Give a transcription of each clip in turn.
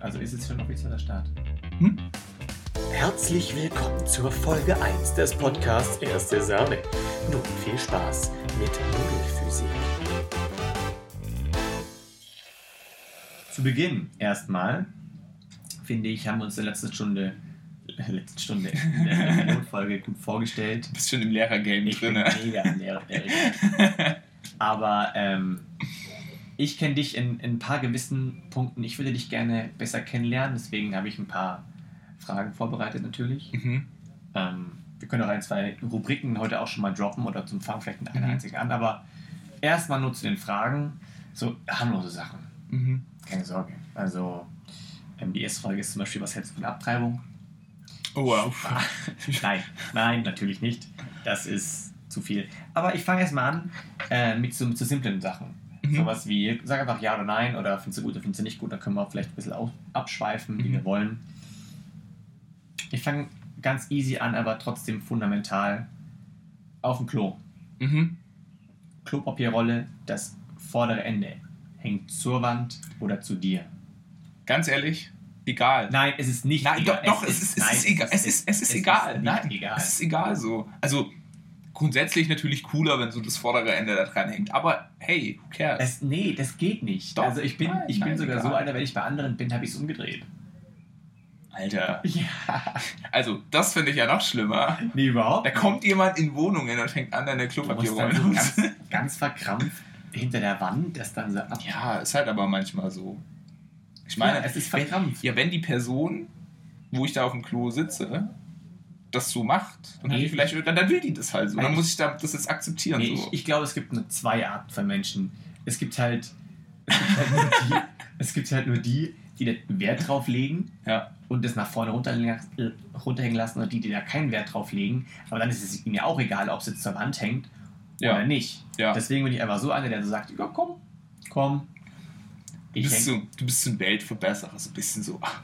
Also ist es schon offizieller Start. Herzlich willkommen zur Folge 1 des Podcasts Erste Sahne. Nun viel Spaß mit Nudelphysik. Zu Beginn erstmal, finde ich, haben wir uns in der letzten Stunde, letzten Stunde, in der Pilotfolge gut vorgestellt. Du bist schon im Lehrergame Ich drin. bin mega im Lehrer. Aber ähm, ich kenne dich in, in ein paar gewissen Punkten. Ich würde dich gerne besser kennenlernen, deswegen habe ich ein paar Fragen vorbereitet natürlich. mhm. Ähm, wir können auch ein, zwei Rubriken heute auch schon mal droppen oder zum Fangen vielleicht mit einer Mhm. einzigen an. Aber erstmal nur zu den Fragen. So harmlose Sachen. Mhm. Keine Sorge. Also, ähm, die erste Frage ist zum Beispiel, was hältst du von Abtreibung? Oh wow. nein, nein, natürlich nicht. Das ist zu viel. Aber ich fange erstmal an äh, mit, so, mit so simplen Sachen. Mhm. Sowas wie, sag einfach ja oder nein oder findest du gut oder findest du nicht gut, dann können wir vielleicht ein bisschen abschweifen, wie Mhm. wir wollen. Ich fange ganz easy an, aber trotzdem fundamental auf dem Klo. Mhm. Klopapierrolle, das vordere Ende hängt zur Wand oder zu dir. Ganz ehrlich, egal. Nein, es ist nicht Nein, egal. doch, doch, es ist, es nein, ist egal. Es ist, es ist egal. Nein, egal. es ist egal so. Also grundsätzlich natürlich cooler, wenn so das vordere Ende da dran hängt. Aber hey, who cares? Es, nee, das geht nicht. Doch. Also ich bin, Nein, ich bin nein, sogar so egal. einer, wenn ich bei anderen bin, habe ich es umgedreht. Alter. Ja. Also das finde ich ja noch schlimmer. Nee, überhaupt. Da kommt jemand in Wohnungen und fängt an, deine Klopapierrollen so ganz, ganz verkrampft hinter der Wand, das dann so ab. Ja, ist halt aber manchmal so. Ich meine, Ja, es ist wenn, verkrampft. ja, wenn die Person, wo ich da auf dem Klo sitze, das so macht, dann, Nee. vielleicht, dann, dann will die das halt so. Dann muss ich da, das jetzt akzeptieren. Nee, so. ich, ich glaube, es gibt nur zwei Arten von Menschen. Es gibt halt, es gibt halt, nur, die, es gibt halt nur die, die da Wert drauf legen ja. und das nach vorne runterhängen lassen und die, die da keinen Wert drauf legen. Aber dann ist es ihnen ja auch egal, ob es jetzt zur Wand hängt Ja. oder nicht. Ja. Deswegen bin ich einfach so einer, der so sagt, ja komm, komm. Du Ich bist, so, du bist so ein Weltverbesserer, so ein bisschen so. ah,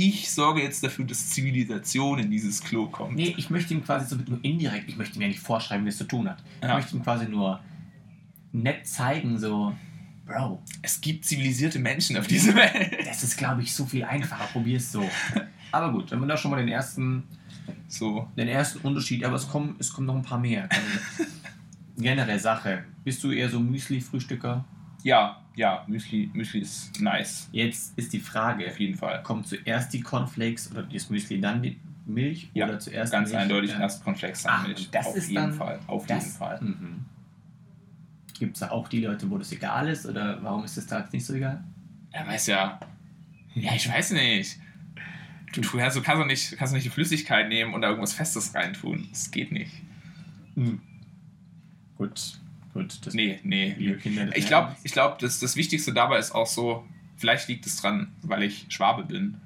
Ich sorge jetzt dafür, dass Zivilisation in dieses Klo kommt. nee, ich möchte ihm quasi so nur indirekt, ich möchte ihm ja nicht vorschreiben, wie es zu tun hat. Ich Ja. möchte ihm quasi nur nett zeigen, so, Bro, Es gibt zivilisierte Menschen auf dieser Welt. das ist, glaube ich, so viel einfacher, probier's so. Aber gut, wenn man da schon mal den ersten, So. den ersten Unterschied, aber es kommen, es kommen noch ein paar mehr. Generell Sache, bist du eher so Müsli-Frühstücker? Ja, ja, Müsli, Müsli ist nice. Jetzt ist die Frage, Auf jeden Fall. kommt zuerst die Cornflakes oder das Müsli, dann die Milch Ja, oder zuerst Ganz Milch? eindeutig Ja. erst Cornflakes Ah, Sandwich. und das auf ist jeden dann- Fall. Auf Das, jeden Fall. Mhm. Gibt es da auch die Leute, wo das egal ist oder warum ist das da jetzt nicht so egal? Er weiß ja. Ja, ich weiß nicht. Du, du kannst, du kannst doch nicht, kannst doch nicht die Flüssigkeit nehmen und da irgendwas Festes reintun. Das geht nicht. Gut, gut. Das Nee, nee. Liebe Kinder, Ich glaube, ich glaub, das, das Wichtigste dabei ist auch so, vielleicht liegt es dran, weil ich Schwabe bin.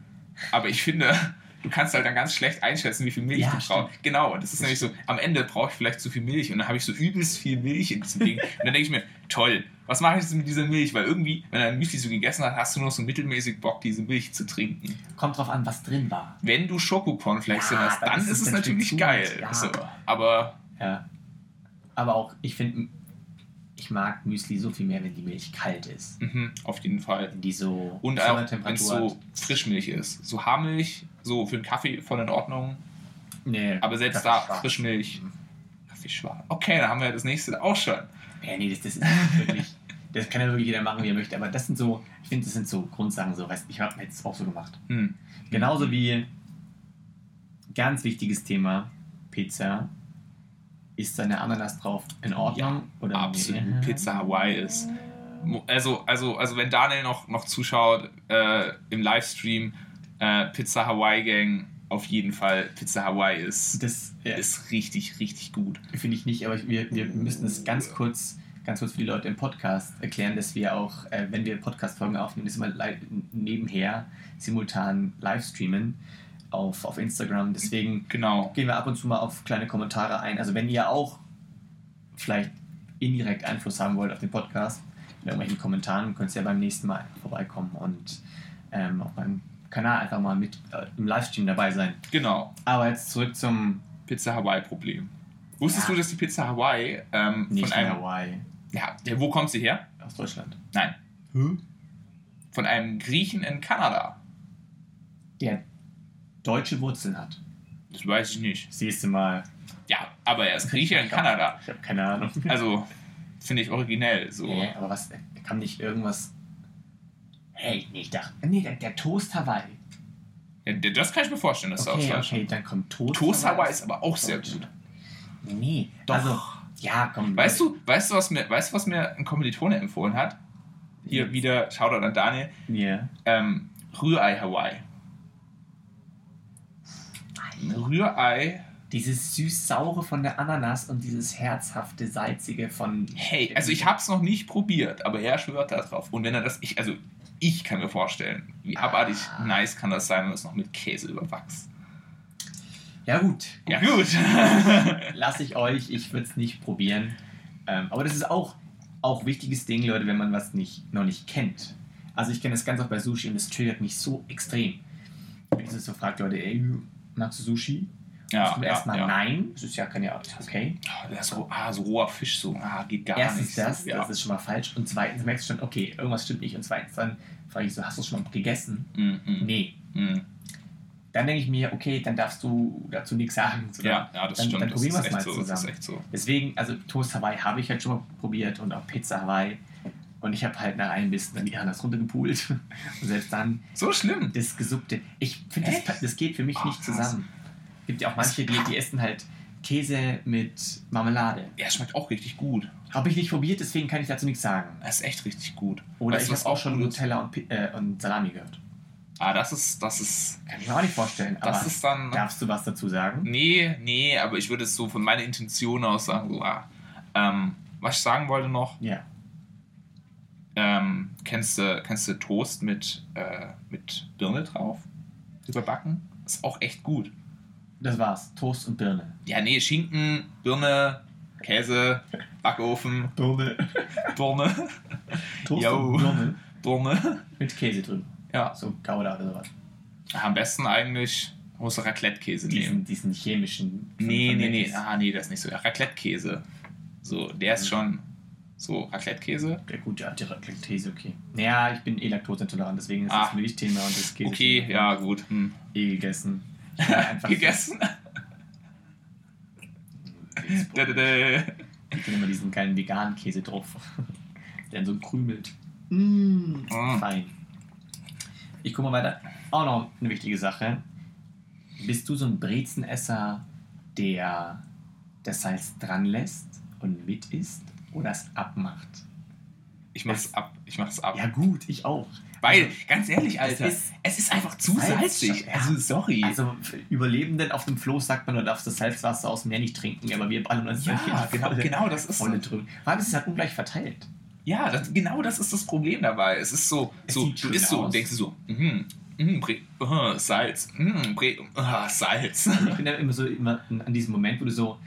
Aber ich finde, du kannst halt dann ganz schlecht einschätzen, wie viel Milch Ja, du brauchst. Genau, das ist nämlich so, am Ende brauche ich vielleicht zu viel Milch und dann habe ich so übelst viel Milch in diesem Ding. Und dann denke ich mir, toll, was mache ich jetzt mit dieser Milch? Weil irgendwie, wenn du ein Müsli so gegessen hast, hast du nur so mittelmäßig Bock, diese Milch zu trinken. Kommt drauf an, was drin war. Wenn du Schokokornflakes Ja, hast, dann dann ist es natürlich geil. ja. So, aber Ja. Aber auch, ich finde, ich mag Müsli so viel mehr, wenn die Milch kalt ist. mhm, auf jeden Fall. Wenn die so Und auch, wenn es so. Frischmilch ist. So Haarmilch, so für einen Kaffee voll in Ordnung. Nee, Aber selbst Kaffee da schwarz. Frischmilch. Kaffee schwarz. Okay, dann haben wir das nächste auch schon. Ja, nee, das, das ist wirklich. Das kann ja wirklich jeder machen, wie er möchte. Aber das sind so, ich finde, das sind so Grundsachen. So, weißt, ich habe es auch so gemacht. Hm. Genauso wie ganz wichtiges Thema Pizza. Ist da eine Ananas drauf in Ordnung? oder Absolut. nee? Pizza Hawaii ist. Also, also, also wenn Daniel noch, noch zuschaut äh, im Livestream, äh, Pizza Hawaii Gang, auf jeden Fall Pizza Hawaii ist, Das ja, ist richtig, richtig gut. finde ich nicht, aber wir, wir müssen es ganz kurz, ganz kurz für die Leute im Podcast erklären, dass wir auch, äh, wenn wir Podcast-Folgen aufnehmen, das immer nebenher simultan live streamen auf, auf Instagram. Deswegen Genau. gehen wir ab und zu mal auf kleine Kommentare ein. Also wenn ihr auch vielleicht indirekt Einfluss haben wollt auf den Podcast, mit irgendwelchen Kommentaren, könnt ihr ja beim nächsten Mal vorbeikommen und ähm, auf meinem Kanal einfach mal mit äh, im Livestream dabei sein. Genau. Aber jetzt zurück zum Pizza Hawaii-Problem. Wusstest Ja. du, dass die Pizza Hawaii ähm, nicht von einem. Hawaii Ja, wo kommt sie her? aus Deutschland. Nein. von einem Griechen in Kanada. Der deutsche Wurzeln hat. Das weiß ich nicht. Siehst du mal. Ja, aber er ist Grieche in Kanada. Ich habe keine Ahnung. Also, finde ich originell. So. Nee, aber was, kann nicht irgendwas. Hey, nee, ich dachte. Nee, der, der Toast Hawaii. Ja, das kann ich mir vorstellen, dass Okay, du auch okay, dann kommt Toast, Toast Hawaii ist aber auch sehr gut. Nee, Doch. also. Ja, komm. Weißt du, weißt du, was mir, weißt du, was mir ein Kommilitone empfohlen hat? Hier Jetzt. wieder, Shoutout an Daniel, Ja. ähm, Rührei Hawaii. Rührei, Dieses süß-saure von der Ananas und dieses herzhafte, salzige von. hey, also ich hab's noch nicht probiert, aber er schwört da drauf. Und wenn er das, ich, also ich kann mir vorstellen, wie abartig Ah. nice kann das sein, wenn es noch mit Käse überwachst. Ja, gut. Ja, gut. Lasse ich euch. Ich würde es nicht probieren. Ähm, aber das ist auch, auch wichtiges Ding, Leute, wenn man was nicht, noch nicht kennt. Also, ich kenne das ganz oft bei Sushi und das triggert mich so extrem. Wenn ich so frage, Leute, ey, magst du Sushi? ja, und ja, erstmal ja. nein. Das ist ja keine Ahnung. Okay. Ah, das ist so, ah, so roher Fisch, so, ah, geht gar Erstens nicht. das, ja. das ist schon mal falsch. Und zweitens merkst du schon, okay, irgendwas stimmt nicht. Und zweitens dann frage ich so, hast du schon mal gegessen? Mm, mm, Nee. mm. Dann denke ich mir, okay, dann darfst du dazu nichts sagen. So, Ja, ja, das dann, stimmt. Dann probieren wir es mal so, zusammen. echt so. Deswegen, also Toast Hawaii habe ich halt schon mal probiert und auch Pizza Hawaii. Und ich habe halt nach einem Bissen dann die Ananas runtergepult. Und selbst dann So schlimm. das Gesuppte. Ich finde, das, das geht für mich Ach, nicht zusammen. Gibt ja auch manche, die, die essen halt Käse mit Marmelade. Ja, schmeckt auch richtig gut. Habe ich nicht probiert, deswegen kann ich dazu nichts sagen. Das ist echt richtig gut. Oder Weißt ich habe auch schon? Nutella und, äh, und Salami gehört. Ah, das ist, das ist, Kann ich mir auch nicht vorstellen. das ist dann. darfst du was dazu sagen? Nee, nee, aber ich würde es so von meiner Intention aus sagen, so, ah, ähm, was ich sagen wollte noch, Ja. Ähm, kennst du, kennst du Toast mit, äh, mit Birne drauf? Überbacken? Ist auch echt gut. Das war's. Toast und Birne. Ja, nee, Schinken, Birne, Käse, Backofen, Birne. Birne, Toast Jo. und Birne Birne. mit Käse drin. Ja, So Gouda oder sowas. am besten eigentlich musst du Raclette-Käse nehmen. Diesen, chemischen. Nee, nee, nee, ah, nee, das ist nicht so. Raclette-Käse. So, der ist schon so Raclette-Käse. Ja, gut, ja, die Käse, okay. Naja, ich bin eh laktoseintolarant, deswegen ist Ah. das Milchthema und das Käse. Okay, ja, gut. Hm. Eh gegessen. Gegessen. Da, da, da. Ich bin immer diesen geilen veganen Käse drauf. Der dann so krümelt. Mmh, Mm. fein. Ich gucke mal weiter. Auch noch eine wichtige Sache. Bist du so ein Brezenesser, der das Salz dran lässt und mit isst oder es abmacht? Ich mach's ab. Ich mach's ab. Ja gut, ich auch. Weil, Also, ganz ehrlich, es Alter, ist es ist einfach zu Salz salzig. ja. Also, sorry. Also Überlebenden auf dem Floß sagt man, du darfst das Salzwasser aus dem Meer nicht trinken, aber wir ballern uns ja, genau, volle, genau, das ist volle drüben. Weil es ist halt ungleich verteilt. Ja, das, genau das ist das Problem dabei. Es ist so, Es so du isst so und denkst du so, mhm, mhm, Bre uh, Salz, mhm, Bre uh, Salz. Ich bin dann immer so immer an diesem Moment, wo du so,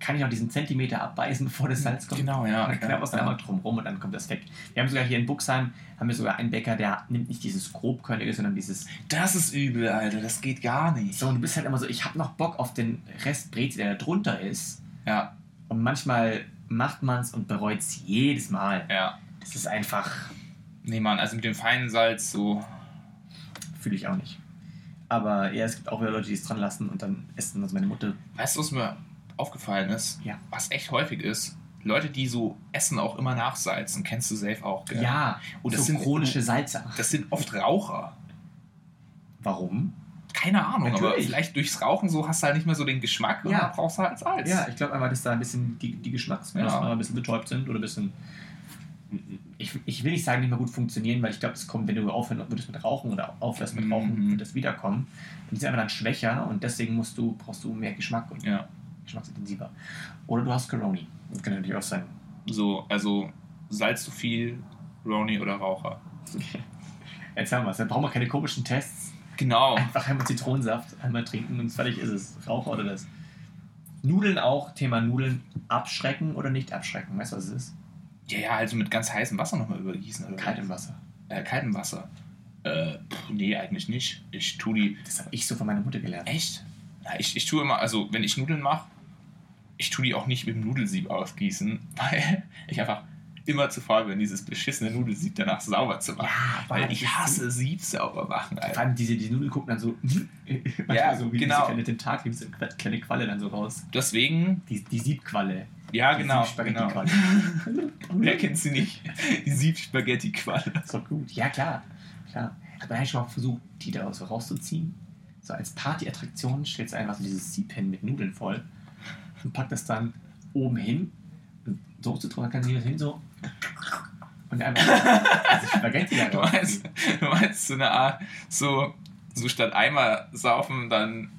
kann ich noch diesen Zentimeter abbeißen, bevor das Salz kommt? Genau, ja. Und dann knabberst du ja, einmal drum rum und dann kommt das weg. Wir haben sogar hier in Buxheim, haben wir sogar einen Bäcker, der nimmt nicht dieses grobkörnige, sondern dieses, Das ist übel, Alter. Das geht gar nicht. so und du bist halt immer so, ich habe noch Bock auf den Rest Brezel, der da drunter ist. Ja, Und manchmal macht man es und bereut es jedes Mal. ja. Das ist einfach, Nee, Mann, also mit dem feinen Salz so. fühle ich auch nicht. Aber ja, es gibt auch wieder Leute, die es dran lassen und dann essen das meine Mutter. Weißt du, was mir aufgefallen ist? Ja. Was echt häufig ist? Leute, die so Essen auch immer nachsalzen, kennst du safe auch, gell? Ja, Und das so sind- chronische Salze. Das sind oft Raucher. Warum? Keine Ahnung, aber Natürlich. vielleicht durchs Rauchen so hast du halt nicht mehr so den Geschmack und Ja. dann brauchst du halt Salz. Ja, ich glaube einfach, dass da ein bisschen die, die Geschmacksnerven Ja. ein bisschen betäubt sind oder ein bisschen. Ich, ich will nicht sagen, nicht mehr gut funktionieren, weil ich glaube, das kommt, wenn du aufhören würdest mit Rauchen oder aufhörst mit Rauchen, Mhm. wird das wiederkommen. Und die sind einfach dann schwächer und deswegen musst du, brauchst du mehr Geschmack und Ja. Geschmacksintensiver. Oder du hast Coroni. Das kann natürlich auch sein. So, also Salz zu viel, Roni oder Raucher. Jetzt haben wir es. Dann brauchen wir keine komischen Tests. Genau. Einfach einmal Zitronensaft, einmal trinken und fertig ist es. Raucher oder das. Nudeln auch, Thema Nudeln abschrecken oder nicht abschrecken. Weißt du, was es ist? Ja, ja, also mit ganz heißem Wasser nochmal übergießen. Oder Kaltem Wasser. Äh, kaltem Wasser. Äh, pff, nee, eigentlich nicht. Ich tue die. Das habe ich so von meiner Mutter gelernt. Echt? Ja, ich, ich tue immer, also wenn ich Nudeln mache, ich tue die auch nicht mit dem Nudelsieb ausgießen, weil ich einfach immer zu faul bin, dieses beschissene Nudelsieb danach sauber zu machen. Ja, Weil ich hasse Sieb sauber machen, Vor Alter. allem diese, diese Nudeln gucken dann so, Ja, so wie genau. diese kleine Tentakel, diese kleine Qualle dann so raus. Deswegen, Die, die Siebqualle. ja Die genau, genau. Siebspaghetti-Qualle. Wer kennt sie nicht? Die Sieb-Spaghetti-Qualle. Das ist doch gut. Ja, klar. klar. Hat man eigentlich schon mal versucht, die da so rauszuziehen? So als Partyattraktion stellst du einfach so dieses Sieb hin mit Nudeln voll und packt das dann oben hin. Und Soße dann kann sie das hin so. Und einfach also Spaghetti da Du meinst, du meinst so eine Art, so, so statt Eimer saufen, dann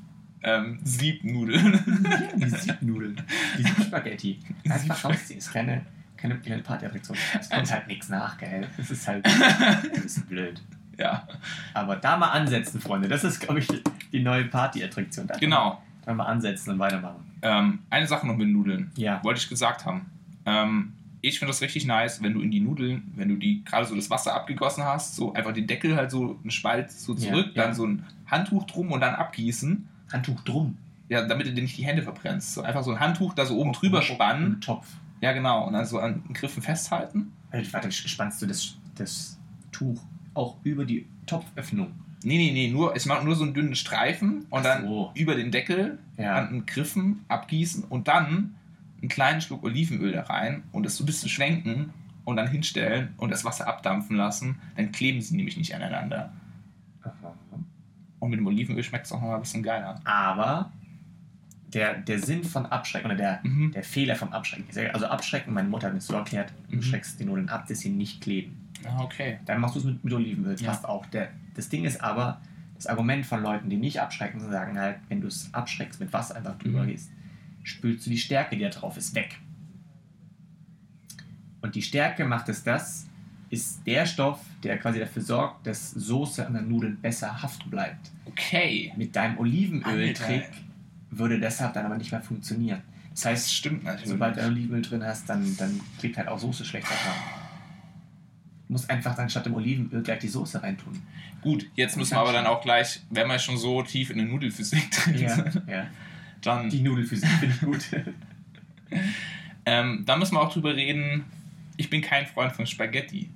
ähm, Siebnudeln. Ja, die Siebnudeln. Die Siebspaghetti. Einfach rausziehen. Ist keine, keine, keine Partyattraktion. Es kommt halt nichts nach, gell? Das ist halt ein bisschen blöd. ja, Aber da mal ansetzen, Freunde. Das ist, glaube ich, die neue Partyattraktion. Genau. Da mal ansetzen und weitermachen. Ähm, eine Sache noch mit Nudeln. Ja. Wollte ich gesagt haben. Ähm, ich finde das richtig nice, wenn du in die Nudeln, wenn du die gerade so das Wasser abgegossen hast, so einfach den Deckel halt so einen Spalt so zurück, ja. dann so ein Handtuch drum und dann abgießen. Handtuch drum. Ja, damit du dir nicht die Hände verbrennst. So einfach so ein Handtuch da so oben drüber spannen. Im Topf. Ja, genau. Und dann so an den Griffen festhalten. Warte, spannst du das, das Tuch auch über die Topföffnung? Nee, nee, nee, nur, ich mache nur so einen dünnen Streifen und dann so. über den Deckel Ja. an den Griffen abgießen und dann einen kleinen Schluck Olivenöl da rein und das so ein bisschen schwenken und dann hinstellen und das Wasser abdampfen lassen. Dann kleben sie nämlich nicht aneinander. Und mit dem Olivenöl schmeckt es auch noch ein bisschen geiler. Aber der, der Sinn von Abschrecken oder der, Mhm. der Fehler vom Abschrecken also Abschrecken, meine Mutter hat mir das so erklärt, du Mhm. schreckst die Nudeln ab, dass sie nicht kleben. Ah, okay. Dann machst du es mit, mit Olivenöl, Ja. passt auch. Der, das Ding ist aber, das Argument von Leuten, die nicht abschrecken, sagen halt, wenn du es abschreckst, mit Wasser einfach drüber Mhm. gehst, spülst du die Stärke, die da drauf ist, weg. Und die Stärke macht es das, ist der Stoff, der quasi dafür sorgt, dass Soße an den Nudeln besser haften bleibt. Okay. Mit deinem Olivenöl-Trick würde deshalb dann aber nicht mehr funktionieren. Das Das heißt, stimmt natürlich. sobald du Olivenöl drin hast, dann, dann klebt halt auch Soße schlechter dran. Du musst einfach dann statt dem Olivenöl gleich die Soße reintun. Gut, jetzt müssen wir aber dann auch gleich, wenn wir schon so tief in der Nudelphysik drin Ja, sind, ja. dann, Die Nudelphysik finde ich gut. ähm, dann müssen wir auch drüber reden, ich bin kein Freund von Spaghetti.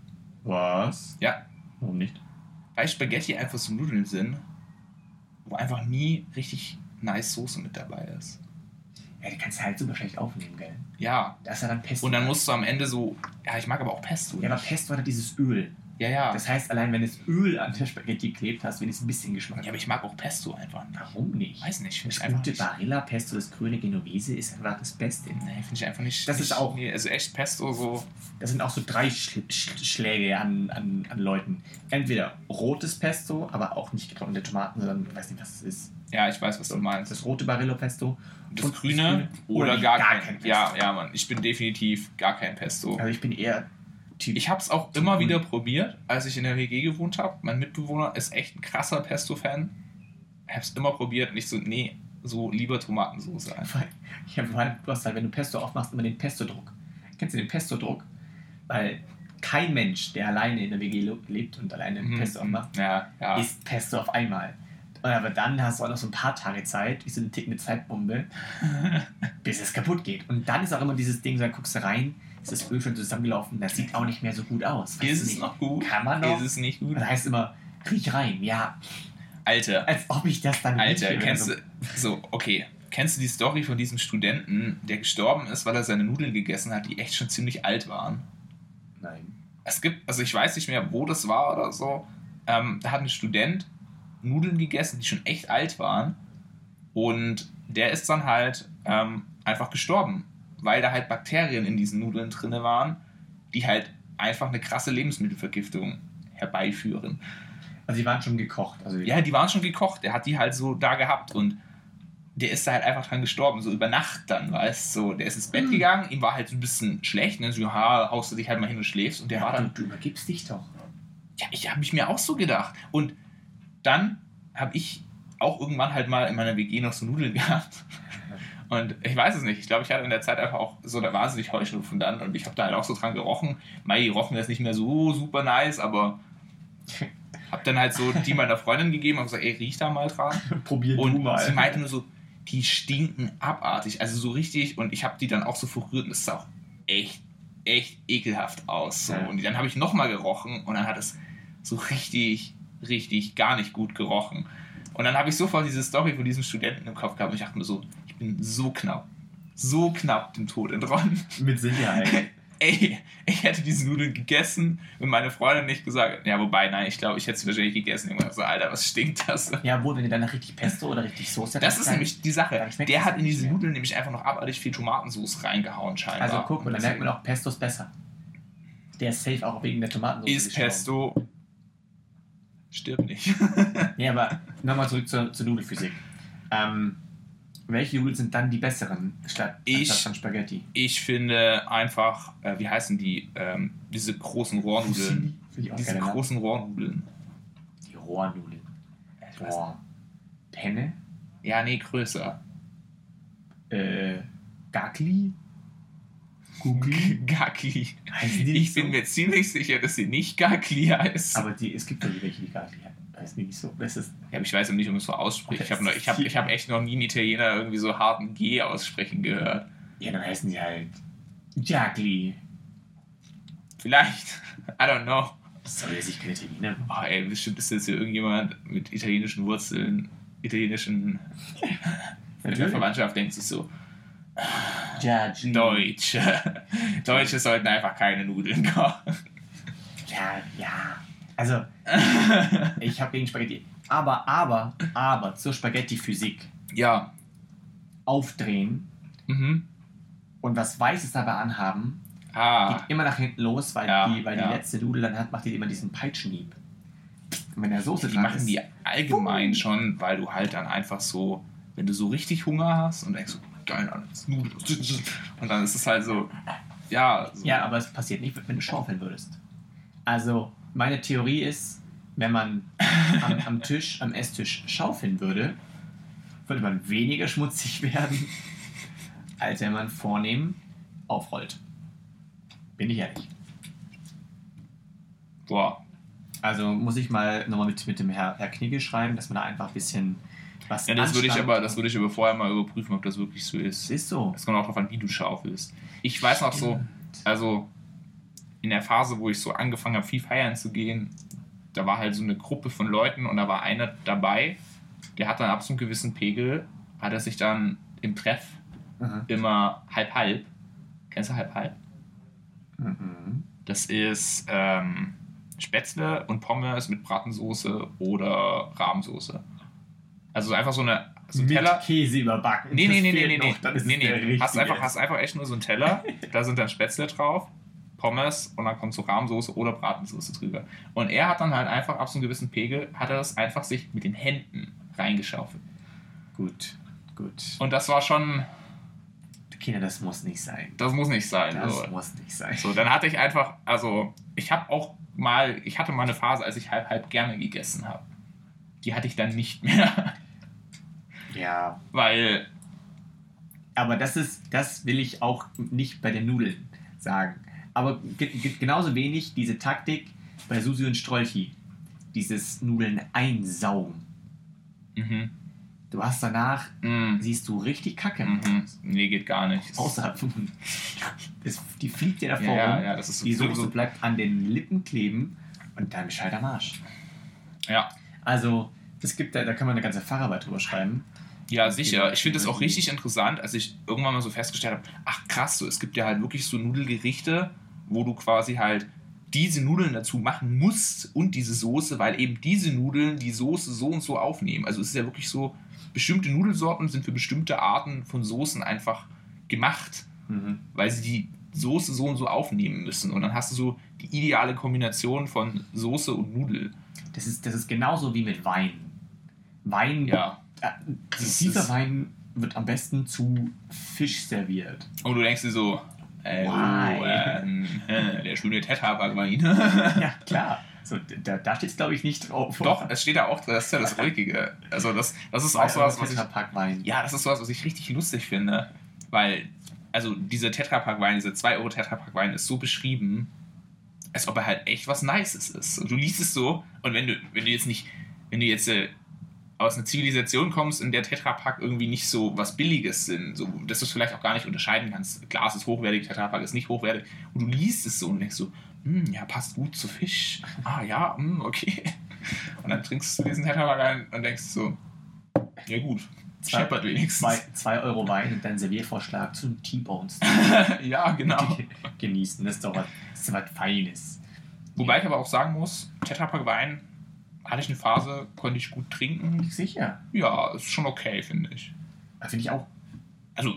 Was? Ja, Warum nicht? weil Spaghetti einfach so Nudeln sind, wo einfach nie richtig nice Soße mit dabei ist. Ja, die kannst du halt super schlecht aufnehmen, gell? Ja, Da ist ja dann Pesto. und dann musst du am Ende so, ja, ich mag aber auch Pesto. ja, aber. Pesto hat halt dieses Öl. ja, ja. Das heißt, allein wenn das Öl an der Spaghetti klebt, hast du wenigstens ein bisschen Geschmack. ja, aber ich mag auch Pesto einfach nicht. Warum nicht? Weiß nicht, Das gute nicht. Barilla-Pesto, das grüne Genovese ist einfach das Beste. Nee, finde ich einfach nicht. Das nicht, ist auch- Nee, also echt Pesto so. Das sind auch so drei Sch Sch Schläge an, an, an Leuten. Entweder rotes Pesto, aber auch nicht getrocknete Tomaten, sondern ich weiß nicht, was es ist. Ja, ich weiß, was du meinst. Das rote Barillo-Pesto. Das und grüne oder, oder gar, gar kein, kein Pesto. Ja, ja, Mann. Ich bin definitiv gar kein Pesto. Also ich bin eher Typ. Ich habe es auch immer wieder probiert, als ich in der WG gewohnt habe. Mein Mitbewohner ist echt ein krasser Pesto-Fan. Ich habe es immer probiert und ich so, nee, so lieber Tomatensauce einfach. Ich habe vorhin, du hast halt, wenn du Pesto aufmachst, immer den Pesto-Druck. Kennst du den Pesto-Druck? Weil kein Mensch, der alleine in der WG lebt und alleine Mhm. Pesto aufmacht, Ja, ja. isst Pesto auf einmal. Und aber dann hast du auch noch so ein paar Tage Zeit, wie so eine tickende Zeitbombe, bis es kaputt geht. Und dann ist auch immer dieses Ding, so dann guckst du rein, ist das Öl schon zusammengelaufen, das sieht auch nicht mehr so gut aus. Weißt ist es nicht? noch gut? Kann man noch? Ist es nicht gut? Und da heißt immer, riech rein. Ja, Alter, als ob ich das dann Alter, rieche, kennst so- du, so, okay. Kennst du die Story von diesem Studenten, der gestorben ist, weil er seine Nudeln gegessen hat, die echt schon ziemlich alt waren? Nein. es gibt, also ich weiß nicht mehr, wo das war oder so. Ähm, da hat ein Student Nudeln gegessen, die schon echt alt waren. Und der ist dann halt ähm, einfach gestorben, weil da halt Bakterien in diesen Nudeln drin waren, die halt einfach eine krasse Lebensmittelvergiftung herbeiführen. Also die waren schon gekocht. Also Ja, die waren schon gekocht. Der hat die halt so da gehabt und der ist da halt einfach dran gestorben, so über Nacht dann, weißt du. So, der ist ins Bett gegangen, ihm war halt so ein bisschen schlecht, ne? so, ja, haust du dich halt mal hin und schläfst und der war ja, dann du, du übergibst dich doch. ja, ich habe mich mir auch so gedacht. Und dann habe ich auch irgendwann halt mal in meiner WG noch so Nudeln gehabt. Und ich weiß es nicht. Ich glaube, ich hatte in der Zeit einfach auch so da wahnsinnig Heuschnupfen dann. Und ich habe da halt auch so dran gerochen. Mai, die rochen jetzt nicht mehr so super nice, aber habe dann halt so die meiner Freundin gegeben und gesagt, ey, riech da mal dran. Probier Und du mal. sie meinte nur so, die stinken abartig. Also so richtig. Und ich habe die dann auch so verrührt und es ist auch echt echt ekelhaft aus. So. Ja. Und dann habe ich nochmal gerochen und dann hat es so richtig, richtig gar nicht gut gerochen. Und dann habe ich sofort diese Story von diesem Studenten im Kopf gehabt und ich dachte mir so, ich bin so knapp, so knapp dem Tod entronnen. Mit Sicherheit. Ey, ich hätte diese Nudeln gegessen, wenn meine Freundin nicht gesagt hätte. Ja, wobei, nein, ich glaube, ich hätte sie wahrscheinlich gegessen. Irgendwann so, Alter, was stinkt das? ja, wohl, wenn ihr dann richtig Pesto oder richtig Soße Das ist nämlich die Sache. Der hat in diese. Nudeln nämlich einfach noch abartig viel Tomatensauce reingehauen, scheinbar. Also guck, und dann merkt man auch, Pesto ist besser. Der ist safe auch wegen der Tomatensauce. Ist. Pesto. Stirbt nicht. Ja, aber nochmal zurück zur, zur Nudelphysik. Ähm, welche Nudeln sind dann die besseren statt, Ich- statt von Spaghetti? Ich finde einfach, äh, wie heißen die? Ähm, diese großen Rohrnudeln. Auch Diese ne? großen Rohrnudeln. Die Rohrnudeln. Weiß Boah. Penne? Ja, nee, größer. Äh, Gagli? Gugli? Gagli. Heißen die Ich nicht bin so? mir ziemlich sicher, dass sie nicht Gagli heißt. Aber die, es gibt doch welche, die Gagli heißen. Die nicht so. Das ist, Ja, ich weiß auch nicht, ob man es so ausspricht. Ich habe ich hab, ich hab echt noch nie einen Italiener irgendwie so harten G aussprechen gehört. ja, dann heißen die halt Gagli. Vielleicht. I don't know. Soll er sich keine Italiener machen? Oh, ey, bestimmt ist jetzt hier irgendjemand mit italienischen Wurzeln, italienischen der. Verwandtschaft denkt sich so, Gagli. Deutsche. Deutsche sollten einfach keine Nudeln kochen. Ja, ja. Also, ich habe gegen Spaghetti. Aber, aber, aber zur Spaghetti-Physik. Ja. Aufdrehen Mhm. und was Weißes dabei anhaben, Ah. geht immer nach hinten los, weil, Ja, die, weil ja. die letzte Nudel dann hat, macht die immer diesen Peitschenhieb. Und wenn der Soße Die dran machen ist, die allgemein schon, weil du halt dann einfach so, wenn du so richtig Hunger hast und denkst so, geil, alles Nudeln. Und dann ist es halt so, ja. So, Ja, aber es passiert nicht, wenn du schaufeln würdest. Also, meine Theorie ist, wenn man am, am Tisch, am Esstisch schaufeln würde, würde man weniger schmutzig werden, als wenn man vornehm aufrollt. Bin ich ehrlich. Boah. Also muss ich mal nochmal mit, mit dem Herr, Herr Knigge schreiben, dass man da einfach ein bisschen was Ja, das würde ich aber, das würde ich aber vorher mal überprüfen, ob das wirklich so ist. ist so. Es kommt auch darauf an, wie du schaufelst. Ich weiß noch so, also in der Phase, wo ich so angefangen habe, viel feiern zu gehen, da war halt so eine Gruppe von Leuten und da war einer dabei, der hat dann ab so einem gewissen Pegel, hat er sich dann im Treff Mhm. immer halb-halb, kennst du halb-halb? Mhm. Das ist ähm, Spätzle und Pommes mit Bratensoße oder Rahmsoße. Also einfach so eine so Mit Teller. Käse überbacken. Nee, nee, nee, nee, nee, noch, nee. nee, nee. Hast einfach, hast einfach echt nur so einen Teller, da sind dann Spätzle drauf, Pommes und dann kommt so Rahmsoße oder Bratensoße drüber. Und er hat dann halt einfach ab so einem gewissen Pegel, hat er das einfach sich mit den Händen reingeschaufelt. Gut, gut. Und das war schon, Kinder, das muss nicht sein. das muss nicht sein. Das so. muss nicht sein. So, dann hatte ich einfach, also ich habe auch mal, ich hatte mal eine Phase, als ich halb halb gerne gegessen habe. Die hatte ich dann nicht mehr, Ja, weil aber das ist, das will ich auch nicht bei den Nudeln sagen. Aber ge ge genauso wenig diese Taktik bei Susi und Strolchi. Dieses Nudeln einsaugen. mhm, Du hast danach, mhm, siehst du richtig kacke. mhm, nee, geht gar nicht. Von. Das, die fliegt dir davor Ja, rum. ja, das ist so- die so- Soße so- bleibt an den Lippen kleben und dann Bescheid am Arsch. Ja, Also, es gibt da, da kann man eine ganze Facharbeit drüber schreiben. Ja, sicher. Ich finde das auch Die- richtig interessant, als ich irgendwann mal so festgestellt habe, ach krass, so, es gibt ja halt wirklich so Nudelgerichte, wo du quasi halt diese Nudeln dazu machen musst und diese Soße, weil eben diese Nudeln die Soße so und so aufnehmen. Also es ist ja wirklich so, bestimmte Nudelsorten sind für bestimmte Arten von Soßen einfach gemacht. Mhm. weil sie die Soße so und so aufnehmen müssen. Und dann hast du so die ideale Kombination von Soße und Nudel. Das ist, das ist genauso wie mit Wein. Wein, Ja. Äh, dieser Wein wird am besten zu Fisch serviert. Und du denkst dir so, äh, Why? oh, ähm, äh, der schöne Tetrapack-Wein. Ja, klar. So, da da steht es, glaube ich, nicht drauf. Doch, es steht da auch drin, das ist ja das Ulkige. Also das, das ist auch so was, was ich, Wein. ja, das ist sowas, was ich richtig lustig finde, weil, also dieser Tetrapack-Wein, dieser 2 Euro Tetrapack-Wein ist so beschrieben, als ob er halt echt was Nices ist. Und du liest es so und wenn du, wenn du jetzt nicht, wenn du jetzt äh, aus einer Zivilisation kommst, in der Tetrapack irgendwie nicht so was Billiges sind, so, dass du es vielleicht auch gar nicht unterscheiden kannst. Glas ist hochwertig, Tetrapack ist nicht hochwertig. Und du liest es so und denkst so, hm, ja, passt gut zu Fisch. Ah ja, hm, okay. Und dann trinkst du diesen Tetrapack ein und denkst so, ja gut, scheppert wenigstens. Zwei, zwei Euro Wein und dein Serviervorschlag zu T-Bones ja, genau. genießen. Das ist doch was, das ist was Feines. Wobei ich aber auch sagen muss, Tetrapack Wein hatte ich eine Phase, konnte ich gut trinken. Nicht sicher. Ja, ist schon okay, finde ich. Finde ich auch. Also,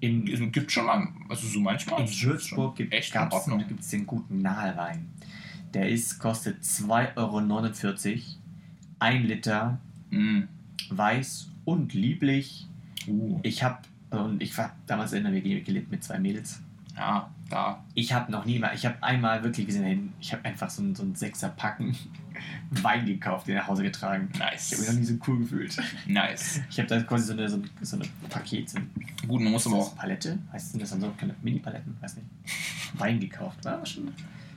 In, es gibt schon mal, also so manchmal. in Würzburg gibt es den guten Nahelwein. Der ist, kostet 2,49 Euro. Ein Liter, Mm. weiß und lieblich. Uh, Ich habe, und ich war damals in der WG gelebt mit zwei Mädels. Ja, da. Ich habe noch nie mal, ich habe einmal wirklich gesehen, ich habe einfach so ein, so ein Sechser-Packen Wein gekauft, den nach Hause getragen. Ich habe mich noch Nice. nie so cool gefühlt. Nice. Ich habe da quasi so eine, so so eine Paket, so ein, Gut, man muss aber auch. Palette? Heißt das dann so kleine Mini-Paletten? Weiß nicht. Wein gekauft. War schon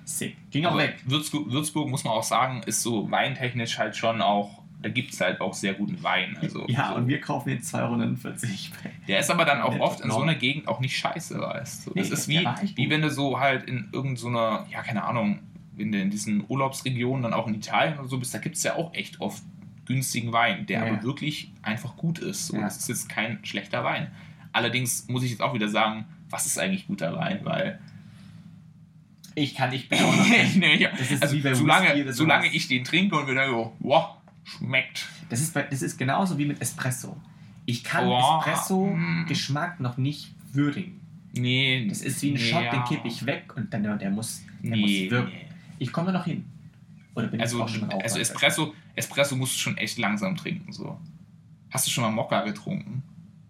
sick. Ging auch Aber weg. Würzburg, Würzburg, muss man auch sagen, ist so weintechnisch halt schon auch. Da gibt es halt auch sehr guten Wein. Also, Ja, so. und wir kaufen jetzt 2,49 Euro. Der ist aber dann auch oft in so einer Gegend auch nicht scheiße, weißt du. Das Nee, ist wie, wie wenn du so halt in irgendeiner, ja, keine Ahnung, wenn du in diesen Urlaubsregionen dann auch in Italien oder so bist, da gibt es ja auch echt oft günstigen Wein, der Ja. aber wirklich einfach gut ist. So, Ja. Das ist jetzt kein schlechter Wein. Allerdings muss ich jetzt auch wieder sagen, was ist eigentlich guter Wein? Weil Ich kann nicht bin auch noch kein- nee, ja, Das ist also wie bei solange, Whisky solange ich den trinke und mir denke, so, wow, schmeckt. Das ist, das ist genauso wie mit Espresso. Ich kann Oh, Espresso-Geschmack noch nicht würdigen. Nee, Das ist wie ein nee, Shot, den kipp ich weg und dann der muss, der Nee, muss wirken. nee. Ich komme noch hin. Oder bin Also, ich auch schon raus? also Espresso, Espresso musst du schon echt langsam trinken. So. Hast du schon mal Mokka getrunken?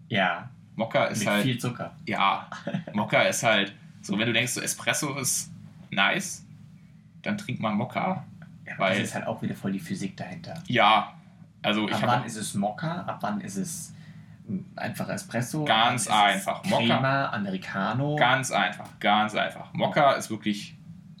Ja, Mokka ist mit halt, viel Zucker. ja, Mokka ist halt, so wenn du denkst, so Espresso ist nice, dann trink mal Mokka. Ja, Weil- das ist halt auch wieder voll die Physik dahinter. Ja, also ich ab wann habe ist es Mokka? Ab wann ist es ein einfacher Espresso? Ganz es einfach. Mokka. Crema, Americano. ganz einfach, ganz einfach. Mokka ist wirklich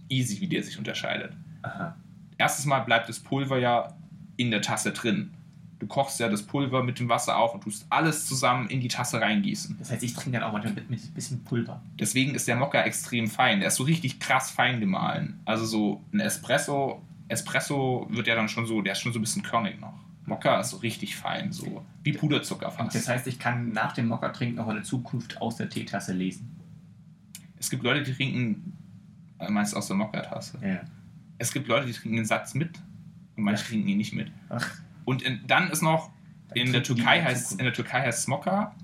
easy, wie der sich unterscheidet. Aha. Erstes Mal bleibt das Pulver ja in der Tasse drin. Du kochst ja das Pulver mit dem Wasser auf und tust alles zusammen in die Tasse reingießen. Das heißt, ich trinke dann auch manchmal mit, mit ein bisschen Pulver. Deswegen ist der Mokka extrem fein. Der ist so richtig krass fein gemahlen. Also so ein Espresso, Espresso wird ja dann schon so, der ist schon so ein bisschen körnig noch. Mokka ist so richtig fein, so wie Puderzucker fast. das heißt, ich kann nach dem Mokka trinken auch eine Zukunft aus der Teetasse lesen. Es gibt Leute, die trinken, äh, meinst du aus der Mokka-Tasse? Ja. Es gibt Leute, die trinken den Satz mit und manche Ja. trinken ihn nicht mit. Ach, Und in, dann ist noch, Dann in der, Türkei heißt, in der Türkei heißt es Mokka,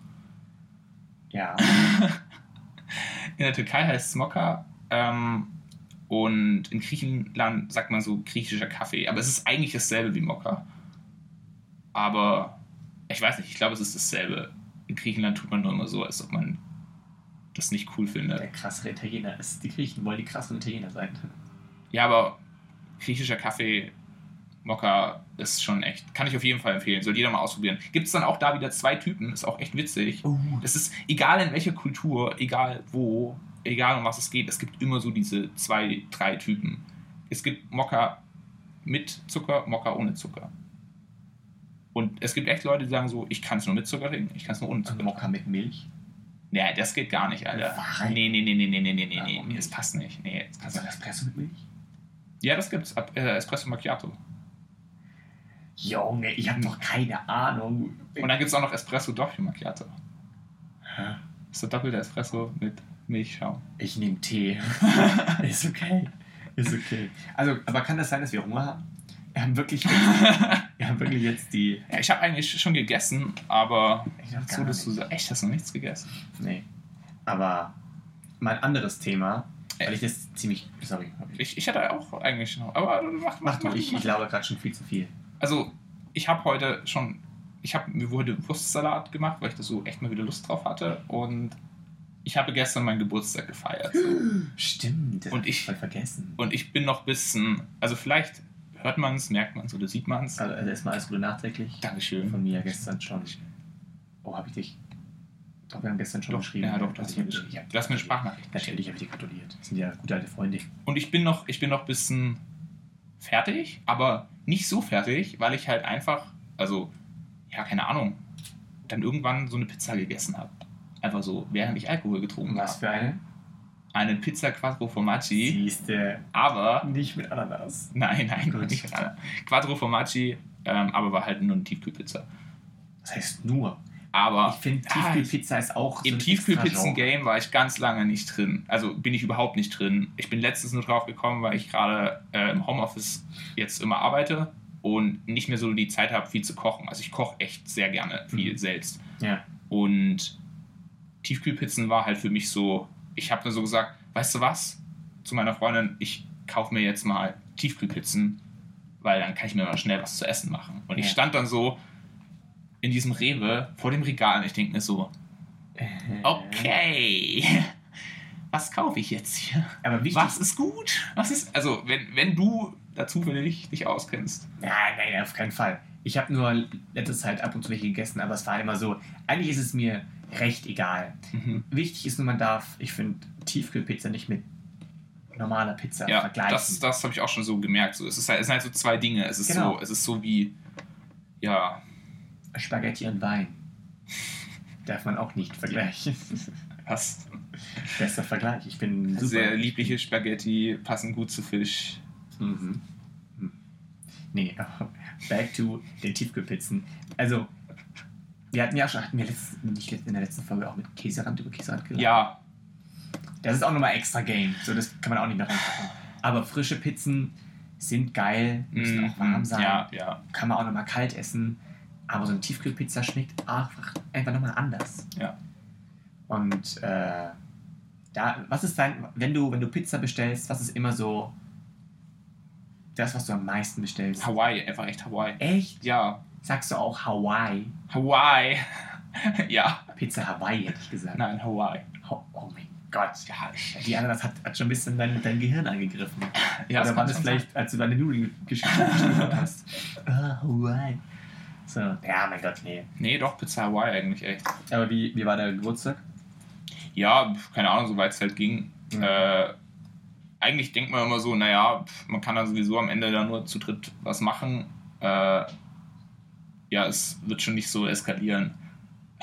ja. in der Türkei heißt es Mokka ähm, und in Griechenland sagt man so griechischer Kaffee. Aber es ist eigentlich dasselbe wie Mokka. Aber ich weiß nicht, ich glaube, es ist dasselbe. In Griechenland tut man nur immer so, als ob man das nicht cool Der findet. krassere Italiener ist. Die Griechen wollen die krasseren Italiener sein. Ja, aber griechischer Kaffee, Mokka ist schon echt, kann ich auf jeden Fall empfehlen. Soll jeder mal ausprobieren. Gibt es dann auch da wieder zwei Typen, ist auch echt witzig. Oh, Das ist egal in welcher Kultur, egal wo, egal um was es geht, es gibt immer so diese zwei, drei Typen. Es gibt Mokka mit Zucker, Mokka ohne Zucker. Und es gibt echt Leute, die sagen so, ich kann es nur mit Zucker trinken, ich kann es nur ohne Zucker Mokka mit Milch. Nee, das geht gar nicht, Alter. Warum? Nee, nee, nee, nee, nee, nee, nee, nee, Warum nee, nicht? das passt nicht. Nee, das kannst Also du Espresso mit Milch? Ja, das gibt's. Äh, Espresso Macchiato. Junge, ich habe doch keine Ahnung. Und dann gibt's auch noch Espresso Doppio Macchiato. Hä? Das ist der doppelte Espresso mit Milchschaum. Ich nehme Tee. ist okay. Ist okay. Also, aber kann das sein, dass wir Hunger haben? Wir haben wirklich jetzt, wir haben wirklich jetzt die. Ja, ich habe eigentlich schon gegessen, aber Ich noch so, dass du sagst, echt, hast du noch nichts gegessen? Nee. Aber mal ein anderes Thema, weil ich das ziemlich. Sorry. ich- Ich, hatte auch eigentlich noch, aber mach, Mach du, ich, ich glaube gerade schon viel zu viel. Also, ich habe heute schon, ich habe mir heute Wurstsalat gemacht, weil ich da so echt mal wieder Lust drauf hatte und ich habe gestern meinen Geburtstag gefeiert. Stimmt, das Und ich- voll vergessen. Und ich bin noch ein bisschen, also vielleicht hört man es, merkt man es oder sieht man es. Also, also erstmal alles Gute nachträglich. Dankeschön. Von mir gestern schon. Oh, habe ich dich. Doch, wir haben gestern schon Doch, geschrieben. ja, doch, hast du hast mir eine Sprachnachricht. Natürlich habe ich dir gratuliert. Das sind ja gute alte Freunde. Und ich bin noch, ich bin noch ein bisschen fertig, aber nicht so fertig, weil ich halt einfach, also ja, keine Ahnung, dann irgendwann so eine Pizza gegessen habe. Einfach so, während ich Alkohol getrunken Was habe. für eine? Eine Pizza Quattro Formaggi, Siehste. aber Nicht mit Ananas. Nein, nein, Gut. nicht gerade. Quattro Formaggi, ähm, aber war halt nur eine Tiefkühlpizza. Das heißt nur. Aber Ich finde, ah, Tiefkühlpizza ist auch so im ein Tiefkühlpizzen-Game war ich ganz lange nicht drin. Also bin ich überhaupt nicht drin. Ich bin letztens nur drauf gekommen, weil ich gerade äh, im Homeoffice jetzt immer arbeite und nicht mehr so die Zeit habe, viel zu kochen. Also ich koche echt sehr gerne viel Mhm. selbst. Ja. Und Tiefkühlpizzen war halt für mich so, ich habe dann so gesagt, weißt du was? Zu meiner Freundin, ich kaufe mir jetzt mal Tiefkühlpizzen, weil dann kann ich mir mal schnell was zu essen machen. Und ich Ja. stand dann so in diesem Rewe vor dem Regal und ich denke mir so, Äh, okay, was kaufe ich jetzt hier? Aber wichtig. Was ist gut? Was ist, also wenn, wenn du da zufällig dich auskennst. Nein, nein, auf keinen Fall. Ich habe nur letzte Zeit ab und zu welche gegessen, aber es war immer so. Eigentlich ist es mir recht egal. Mhm. Wichtig ist nur, man darf, ich finde, Tiefkühlpizza nicht mit normaler Pizza Ja, vergleichen. das, das habe ich auch schon so gemerkt. So, es, ist halt, es sind halt so zwei Dinge. Es ist, Genau. so, es ist so wie, ja, Spaghetti und Wein. Darf man auch nicht vergleichen. was? Bester Vergleich. Ich bin super. Sehr liebliche Spaghetti passen gut zu Fisch. Mhm. Hm. Nee, back to den Tiefkühlpizzen. Also, wir hatten ja schon, hatten wir letzt, nicht in der letzten Folge auch mit Käserand über Käserand geredet. Ja, Das ist auch nochmal extra Game. So, das kann man auch nicht mehr reinpacken. Aber frische Pizzen sind geil, müssen auch warm sein. Ja, ja, Kann man auch nochmal kalt essen. Aber so eine Tiefkühlpizza schmeckt einfach, einfach nochmal anders. ja. Und äh, da, was ist dein, wenn du, wenn du Pizza bestellst, was ist immer so das, was du am meisten bestellst? Hawaii, einfach echt Hawaii. Echt? Ja, Sagst du auch Hawaii? Hawaii. ja, Pizza Hawaii hätte ich gesagt. nein, Hawaii. Oh, oh mein Gott. Ja, Die Ananas hat, hat schon ein bisschen dein, dein Gehirn angegriffen. ja Oder war das vielleicht, als du deine Nudeln gesch- geschnitten hast? Ah, Hawaii. So, ja, mein Gott, nee. sein. Nee, doch, Pizza Hawaii eigentlich echt. Aber wie, wie war der Geburtstag? Ja, keine Ahnung, soweit es halt ging. Mhm. Äh, eigentlich denkt man immer so, naja, man kann dann sowieso am Ende dann nur zu dritt was machen. Äh, ja, es wird schon nicht so eskalieren.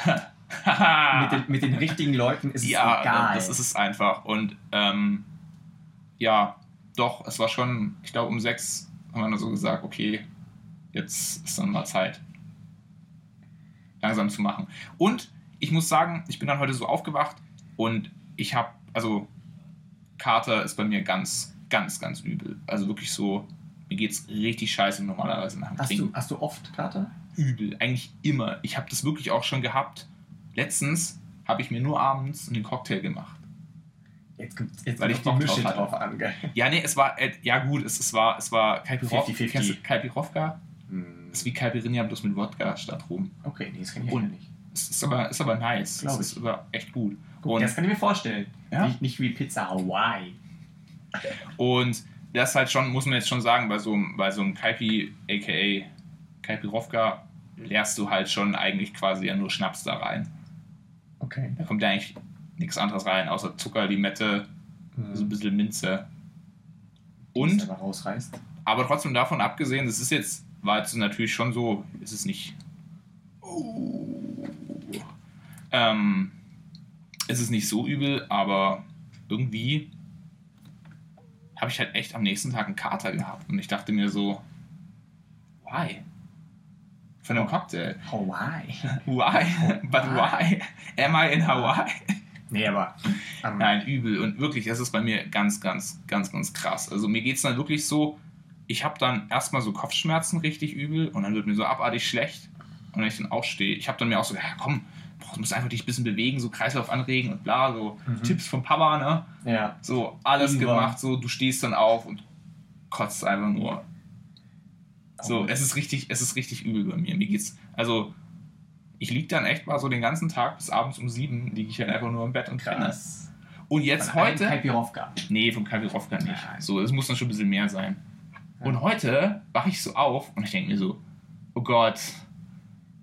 mit, den, mit den richtigen Leuten ist es ja, egal. das ist es einfach. Und ähm, ja, doch, es war schon, ich glaube, um sechs haben wir dann so gesagt, okay, jetzt ist dann mal Zeit, langsam zu machen. Und ich muss sagen, ich bin dann heute so aufgewacht und ich habe, also Kater ist bei mir ganz, ganz, ganz übel. Also wirklich so, mir geht's richtig scheiße normalerweise nach dem hast, Trinken du, hast du oft Kater? Übel, eigentlich immer. Ich habe das wirklich auch schon gehabt. Letztens habe ich mir nur abends einen Cocktail gemacht. Jetzt kommt jetzt Weil ich die Mische drauf drauf an, gell? Ja, nee, es war, äh, ja gut, es, es war, es war Kaipirov, 50-50. Kennst du Kaipirovka? Hm. Das ist wie Caipirinha, bloß mit Wodka statt Rum. Okay, nee, das kann ich Und- nicht. Es ist aber, ist aber nice. Glaub Es ist aber echt gut. Guck, Und, das kann ich mir vorstellen. Ja? Nicht, nicht wie Pizza Hawaii. und das halt schon, muss man jetzt schon sagen, bei so, einem- bei so einem Kaipi, aka Kaipirovka, leerst du halt schon eigentlich quasi ja nur Schnaps da rein. Okay. Da kommt ja eigentlich nichts anderes rein, außer Zucker, Limette, so ein bisschen Minze. Und aber rausreißt. Aber trotzdem davon abgesehen, das ist jetzt, war jetzt natürlich schon so, ist es nicht. Ähm, es ist nicht so übel, aber irgendwie habe ich halt echt am nächsten Tag einen Kater gehabt. Und ich dachte mir so, why? Von einem. Cocktail. Hawaii. Why? But why? Am I in Hawaii? Nee, aber. ähm, Nein, übel. Und wirklich, das ist bei mir ganz, ganz, ganz, ganz krass. Also mir geht es dann wirklich so, ich habe dann erstmal so Kopfschmerzen richtig übel und dann wird mir so abartig schlecht. Und wenn ich dann aufstehe, ich habe dann mir auch so, ja komm, boah, du musst einfach dich ein bisschen bewegen, so Kreislauf anregen und bla, so Mhm. Tipps vom Papa, ne? Ja. So alles Ingwer. gemacht, so du stehst dann auf und kotzt einfach nur. So, es ist richtig, es ist richtig übel bei mir. Mir geht's, also ich liege dann echt mal so den ganzen Tag bis abends um sieben liege ich halt einfach nur im Bett und. Krass. Und jetzt Von heute, Kaipirovka. nee, vom Kavirovka nicht. Nein. So, es muss dann schon ein bisschen mehr sein. Ja. Und heute wache ich so auf und ich denke mir so, oh Gott,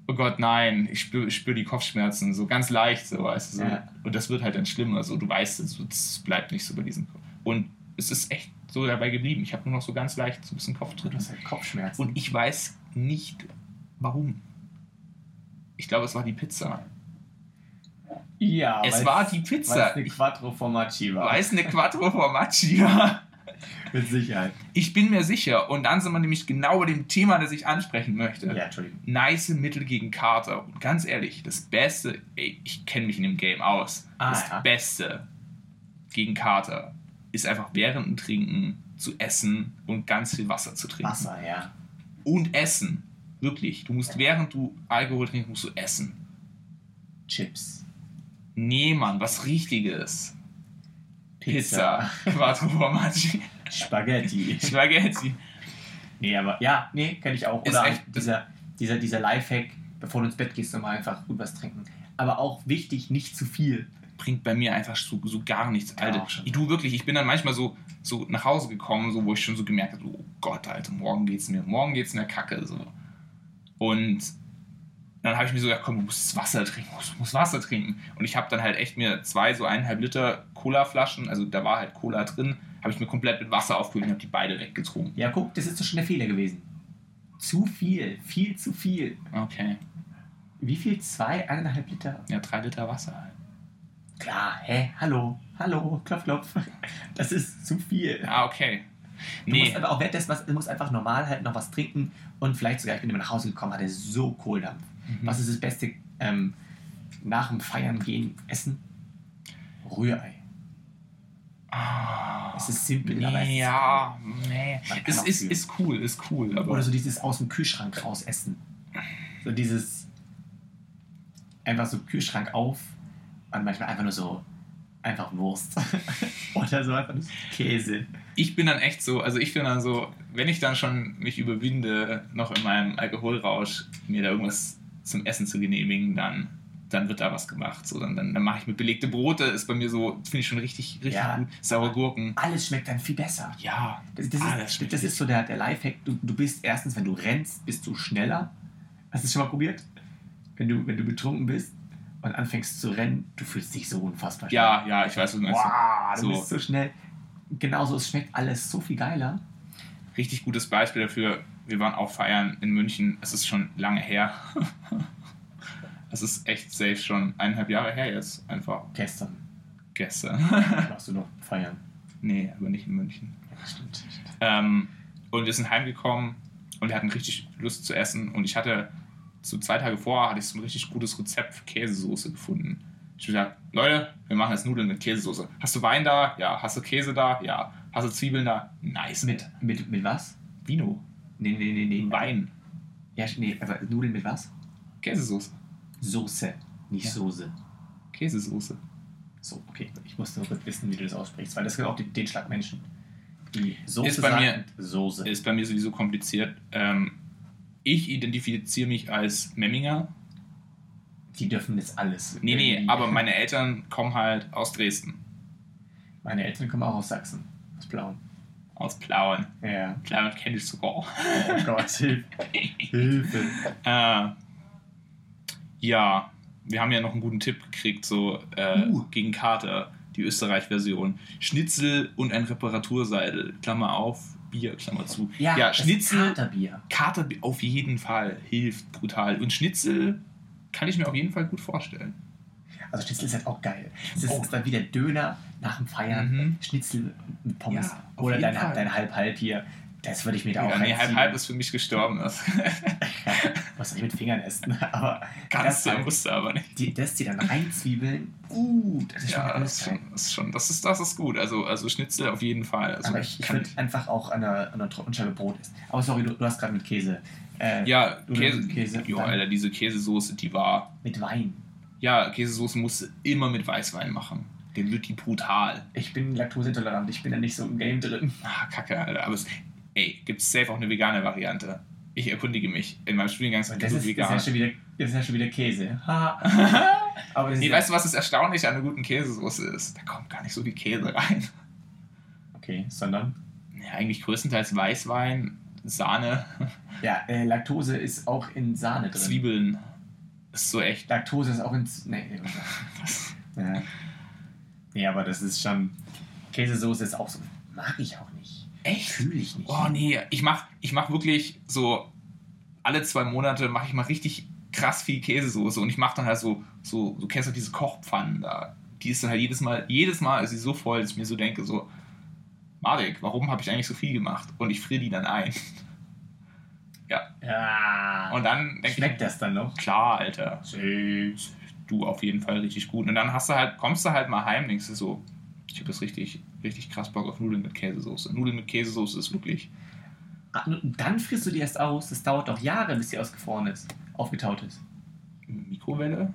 oh Gott, nein, ich spüre ich spür die Kopfschmerzen, so ganz leicht, so, weißt du, so. Ja. Und das wird halt dann schlimmer, so, du weißt es, es bleibt nicht so bei diesem Kopf. Und es ist echt so dabei geblieben. Ich habe nur noch so ganz leicht so ein bisschen Kopfdrücken. halt Kopfschmerzen. Und ich weiß nicht, warum. Ich glaube, es war die Pizza. Ja, Es war die Pizza. weil's eine Quattro Formaggi war. Weil es eine Quattro Formaggi war. Mit Sicherheit. Ich bin mir sicher. Und dann sind wir nämlich genau bei dem Thema, das ich ansprechen möchte. Ja, Entschuldigung. Nice Mittel gegen Kater. Und ganz ehrlich, das Beste, ey, ich kenne mich in dem Game aus. Ah, das ja. Beste gegen Kater ist einfach während dem Trinken zu essen und ganz viel Wasser zu trinken. Wasser, ja. Und essen. Wirklich. Du musst, während du Alkohol trinkst, musst du essen. Chips. Nee, Mann, was Richtiges. Pizza. Quattro Formaggi. Spaghetti. Spaghetti. Nee, aber ja, nee, kenne ich auch. Ist Oder echt- dieser, dieser, dieser Lifehack, bevor du ins Bett gehst, nochmal einfach gut was trinken. Aber auch wichtig, nicht zu viel. Bringt bei mir einfach so, so gar nichts. Ja, Alter, schon. ich du wirklich, ich bin dann manchmal so, so nach Hause gekommen, so, wo ich schon so gemerkt habe, oh Gott, Alter, morgen geht's mir, morgen geht's mir kacke. So. Und dann habe ich mir so gedacht, komm, du musst Wasser trinken, du musst, du musst Wasser trinken. Und ich habe dann halt echt mir zwei, so eineinhalb Liter Cola-Flaschen, also da war halt Cola drin, habe ich mir komplett mit Wasser aufgefüllt und habe die beide weggetrunken. Ja, guck, das ist doch schon der Fehler gewesen. Zu viel, viel zu viel. Okay. Wie viel? Zwei, eineinhalb Liter? Ja, drei Liter Wasser halt. Klar, hä? Hallo, hallo, klopf, klopf. Das ist zu viel. Ah, okay. Du Nee, musst aber auch währenddessen was, du musst einfach normal halt noch was trinken und vielleicht sogar, ich bin immer nach Hause gekommen, hatte so Kohldampf. Mhm. Was ist das Beste ähm, nach dem Feiern gehen, essen? Rührei. Ah, Es ist simpel, aber es nee, ist ja, nee. Man kann Es ist, ist cool, ist cool. Oder so dieses aus dem Kühlschrank raus essen. So dieses einfach so Kühlschrank auf und manchmal einfach nur so einfach Wurst. Oder so einfach Käse. ich bin dann echt so, also ich bin dann so, wenn ich dann schon mich überwinde, noch in meinem Alkoholrausch mir da irgendwas zum Essen zu genehmigen, dann, dann wird da was gemacht. So, dann, dann, dann mache ich mir belegte Brote, ist bei mir so, finde ich schon richtig, richtig Ja. gut. Saure Gurken. Alles schmeckt dann viel besser. Ja, Das, das, alles ist, das ist so der, der Lifehack. Du, du bist erstens, wenn du rennst, bist du schneller. Hast du es schon mal probiert? Wenn du, wenn du betrunken bist und anfängst zu rennen, du fühlst dich so unfassbar schnell. Ja, ja, ich weiß, was du meinst. Wow, du So. bist so schnell. Genauso, es schmeckt alles so viel geiler. Richtig gutes Beispiel dafür. Wir waren auch feiern in München. Es ist schon lange her. es ist echt safe schon eineinhalb Jahre her jetzt. Einfach Gestern gestern. machst du noch feiern. nee, aber nicht in München. Ja, stimmt. Ähm, und wir sind heimgekommen und wir hatten richtig Lust zu essen. Und ich hatte so zwei Tage vorher hatte ich so ein richtig gutes Rezept für Käsesoße gefunden. Ich habe gesagt, Leute, wir machen jetzt Nudeln mit Käsesoße. Hast du Wein da? Ja. Hast du Käse da? Ja. Hast du Zwiebeln da? Nice. Mit, mit, mit was? Vino. Nee, nee, nee, nee. Wein. Ja, nee, aber Nudeln mit was? Käsesoße. Soße, nicht Ja. Soße. Käsesoße. So, okay. Ich muss nur kurz wissen, wie du das aussprichst, weil das gibt auch den, den Schlag Menschen. Die Soße Ist bei mir- Soße. Ist bei mir sowieso kompliziert. Ähm, ich identifiziere mich als Memminger. Die dürfen jetzt alles. Nee, nee, aber meine Eltern kommen halt aus Dresden. Meine Eltern kommen auch aus Sachsen. Aus Blauen. Aus Plauen. Ja. Plauen kenne ich sogar. Oh Gott, Hilfe. Hilfe. Äh, ja, wir haben ja noch einen guten Tipp gekriegt, so äh, Uh. gegen Kater, die Österreich-Version. Schnitzel und ein Reparaturseidel, Klammer auf, Bier, Klammer zu. Ja, ja Schnitzel, Katerbier. Kater auf jeden Fall hilft brutal. Und Schnitzel kann ich mir auf jeden Fall gut vorstellen. Also Schnitzel ist halt auch geil. Es ist, Oh. dann wieder Döner nach dem Feiern, Mhm. Schnitzel mit Pommes. Ja, Oder dein, dein Halb-Halb hier. Das würde ich mir da auch Ja, nee, halb halb ist für mich gestorben. Das musst doch nicht mit Fingern essen. Aber kannst du, musst du aber nicht. die, das die dann reinzwiebeln. Uh, das ist schon Ja, das alles ist, schon, das, ist schon, das, ist, das ist gut. Also, also Schnitzel auf jeden Fall. Also Aber ich, ich würde einfach auch an einer, an einer Trockenscheibe Brot essen. Aber sorry, du, du hast gerade mit Käse. Äh, ja, Käse, Käse, jo, Alter, diese Käsesoße, die war. Mit Wein. Ja, Käsesoße musst du immer mit Weißwein machen. Den wird die brutal. Ich bin laktoseintolerant, ich bin da nicht so im Game drin. Ah, kacke, Alter. Aber es, ey, gibt es safe auch eine vegane Variante. Ich erkundige mich. In meinem Studiengang gibt das ist, das ist, vegan. ja schon wieder, das ist ja schon wieder Käse. Aber nee, ist weißt du, was das Erstaunliche an einer guten Käsesoße ist? Da kommt gar nicht so viel Käse rein. Okay, sondern. Ja, eigentlich größtenteils Weißwein, Sahne, Ja, äh, Laktose ist auch in Sahne drin. Zwiebeln. Ist so echt. Laktose ist auch in. Z- Nee, nee, ja. nee, aber das ist schon. Käsesoße ist auch so. Mag ich auch nicht. Echt? Fühle ich nicht. Oh nee, ich mach, ich mach wirklich so alle zwei Monate mache ich mal richtig krass viel Käsesoße und ich mache dann halt so, so, du kennst halt diese Kochpfannen da. Die ist dann halt jedes Mal, jedes Mal ist sie so voll, dass ich mir so denke, so, Marek, warum habe ich eigentlich so viel gemacht? Und ich friere die dann ein. ja. Ja. Und dann denke Schmeckt das dann noch? klar, Alter, du auf jeden Fall richtig gut. Und dann hast du halt, kommst du halt mal heim, denkst du so, ich habe das richtig, richtig krass Bock auf Nudeln mit Käsesoße. Nudeln mit Käsesoße ist wirklich. Ah, Dann frierst du die erst aus. Das dauert doch Jahre, bis sie ausgefroren ist. Aufgetaut ist. Mikrowelle?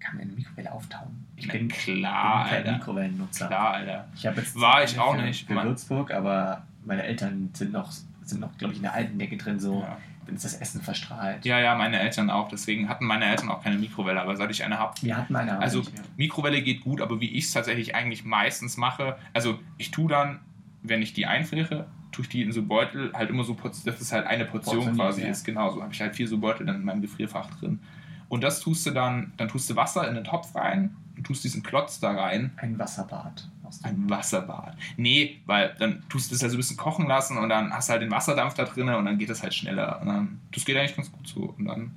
Kann man in eine Mikrowelle auftauen? Ich bin, klar, bin kein. Mikrowellennutzer. Klar, Alter. Ich habe jetzt War ich für- auch nicht, für Mann. Würzburg, aber meine Eltern sind noch, sind noch glaube ich, in der alten Decke drin, so, Ja. Wenn es das Essen verstrahlt. ja, ja, meine Eltern auch. Deswegen hatten meine Eltern auch keine Mikrowelle, aber seit ich eine habe. Wir hatten eine Also. Mikrowelle geht gut, aber wie ich es tatsächlich eigentlich meistens mache, also ich tue dann, wenn ich die einfriere, tue ich die in so Beutel, halt immer so, dass es halt eine Portion Portioniert, quasi ja. ist. Genau, so habe ich halt vier so Beutel dann in meinem Gefrierfach drin. Und das tust du dann, dann tust du Wasser in den Topf rein, du tust diesen Klotz da rein, Ein Wasserbad. Ein Wasserbad. Nee, weil dann tust du das ja so ein bisschen kochen lassen und dann hast du halt den Wasserdampf da drin und dann geht das halt schneller. Und dann, das geht eigentlich ganz gut so. Und dann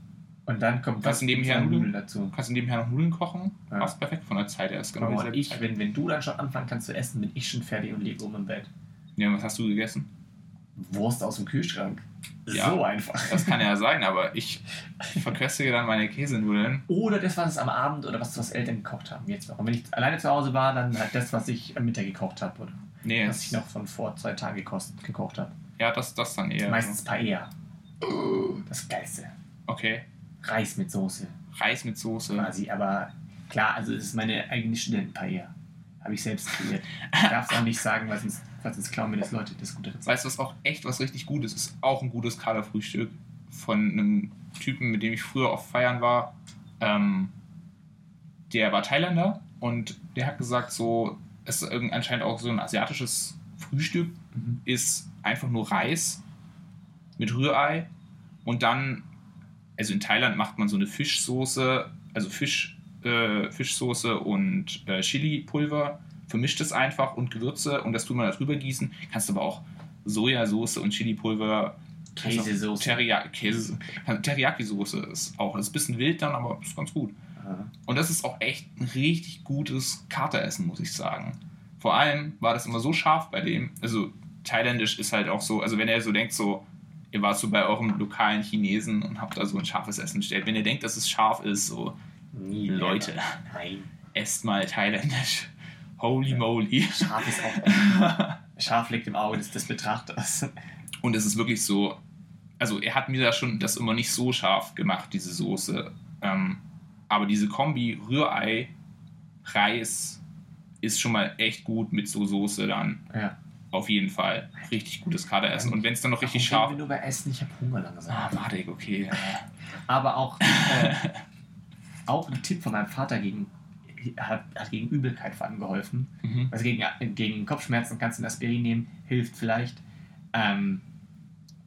Und dann kommt Kannst du nebenher Nudeln? Nudeln dazu. kannst du nebenher noch Nudeln kochen. Ja. Passt perfekt von der Zeit her. Ist genau und dieselbe ich, Zeit. wenn, wenn du dann schon anfangen kannst zu essen, bin ich schon fertig und liege oben im Bett. Ja, was hast du gegessen? Wurst aus dem Kühlschrank. Ja. So einfach. Das kann ja sein, aber ich verköstige dann meine Käsenudeln. Oder das, was es am Abend oder was, was Eltern gekocht haben. Jetzt noch. Und wenn ich alleine zu Hause war, dann halt das, was ich am Mittag gekocht habe. Oder Nee, was ich noch von vor zwei Tagen gekost, gekocht habe. ja, das, das dann eher. Meistens Paella. Das Geilste. Okay. Reis mit Soße Reis mit Soße. quasi. Aber klar, also es ist meine eigene Studentenpaella. Habe ich selbst kreiert. Ich darf es auch nicht sagen, weil sonst, weil sonst klauen mir das Leute das gute Rezept. Weißt du, was auch echt was richtig Gutes ist? Auch ein gutes Kaderfrühstück von einem Typen, mit dem ich früher oft feiern war. Ähm, der war Thailänder und der hat gesagt, so, es ist anscheinend auch so ein asiatisches Frühstück, Mhm. ist einfach nur Reis mit Rührei und dann, also in Thailand macht man so eine Fischsoße, also Fisch, äh, Fischsoße und äh, Chili-Pulver, vermischt es einfach und Gewürze und das tut man da drüber gießen. Kannst aber auch Sojasauce und Chili-Pulver, Käsesoße. Teriyaki, Käse, Teriyaki-Soße ist auch, das ist ein bisschen wild dann, aber ist ganz gut. Aha. Und das ist auch echt ein richtig gutes Kateressen, muss ich sagen. Vor allem war das immer so scharf bei dem. Also thailändisch ist halt auch so, also wenn er so denkt, so, ihr wart so bei eurem lokalen Chinesen und habt da so ein scharfes Essen bestellt. Wenn ihr denkt, dass es scharf ist, so, Nie Leute. Nein. esst mal thailändisch. Holy moly. Scharf ist auch. Scharf liegt im Auge des, des Betrachters. Und es ist wirklich so, also er hat mir da schon das immer nicht so scharf gemacht, diese Soße. Ähm, aber diese Kombi Rührei, Reis ist schon mal echt gut mit so Soße dann. Ja. Auf jeden Fall. Richtig gutes Kaderessen. Und wenn es dann noch richtig Warum scharf wir nur bei Essen, ich habe Hunger langsam. Ah, warte, okay. Aber auch, äh, auch ein Tipp von meinem Vater gegen, hat, hat gegen Übelkeit vor allem geholfen. Mhm. Also gegen, gegen Kopfschmerzen kannst du ein Aspirin nehmen, hilft vielleicht. Ähm,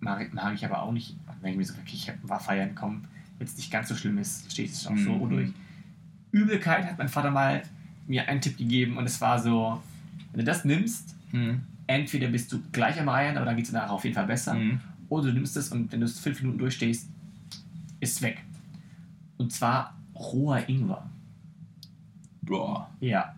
mag, mag ich aber auch nicht. Wenn ich mir so wirklich, ich war feiern, komm, jetzt nicht ganz so schlimm ist, stehe ich es auch so Mhm. durch. Übelkeit hat mein Vater mal mir einen Tipp gegeben und es war so, wenn du das nimmst, Mhm. entweder bist du gleich am Reihen, aber dann geht es nachher auf jeden Fall besser. Mhm. Oder du nimmst es und wenn du es fünf Minuten durchstehst, ist es weg. Und zwar roher Ingwer. Boah. Ja.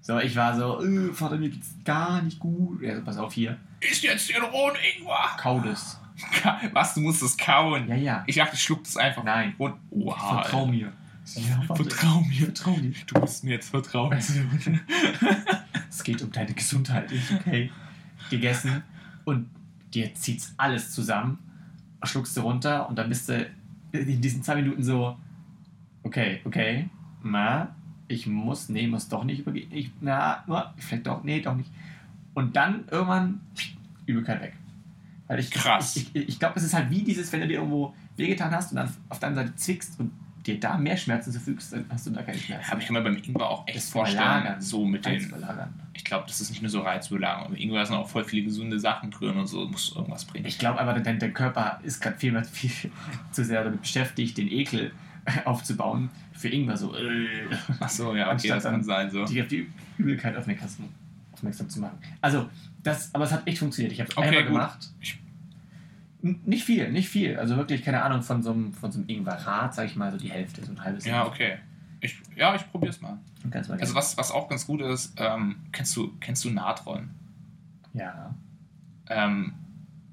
So, ich war so, äh, Vater, mir geht's gar nicht gut. Ja, so, pass auf hier. Ist jetzt den rohen Ingwer. Kau das. Was, du musst es kauen? Ja, ja. Ich dachte, ich schluck das einfach. Nein. Und, oha. Vertrau mir. Ja. Vertrau mir. Vertrau dir. Du musst mir jetzt vertrauen. Es geht um deine Gesundheit. Ich, okay. Gegessen und dir zieht's alles zusammen, schluckst du runter und dann bist du in diesen zwei Minuten so, okay, okay, na, ich muss, nee, muss doch nicht übergehen. Ich, na, vielleicht doch, nee, doch nicht. Und dann irgendwann Übelkeit weg. Weil ich, Krass. Ich, ich, ich glaube, es ist halt wie dieses, wenn du dir irgendwo wehgetan hast und dann auf deiner Seite zwickst und dir da mehr Schmerzen zufügst, dann hast du da keine Schmerzen. Habe ich mir beim Ingwer auch echt Das vorstellen. Verlagern. So mit den. Reizüberlagern. Ich glaube, das ist nicht nur so Reizüberlagerung. Im Ingwer sind auch voll viele gesunde Sachen drin und so. Muss irgendwas bringen. Ich glaube aber, dein, dein Körper ist gerade viel, viel zu sehr damit beschäftigt, den Ekel aufzubauen für Ingwer so äh, Ach so, ja, okay, das kann sein. So. die auf die Übelkeit aufmerksam, aufmerksam zu machen. Also, das, aber es hat echt funktioniert. Ich habe es Okay, einmal gut. gemacht. N- Nicht viel, nicht viel. Also wirklich, keine Ahnung, von so einem, von so einem Ingwerrat, sag ich mal, so die Hälfte, so ein halbes Ja, okay. Ich, ja, ich probier's mal. Ganz mal Also was, was auch ganz gut ist, ähm, kennst du, kennst du Natron? Ja. Ähm,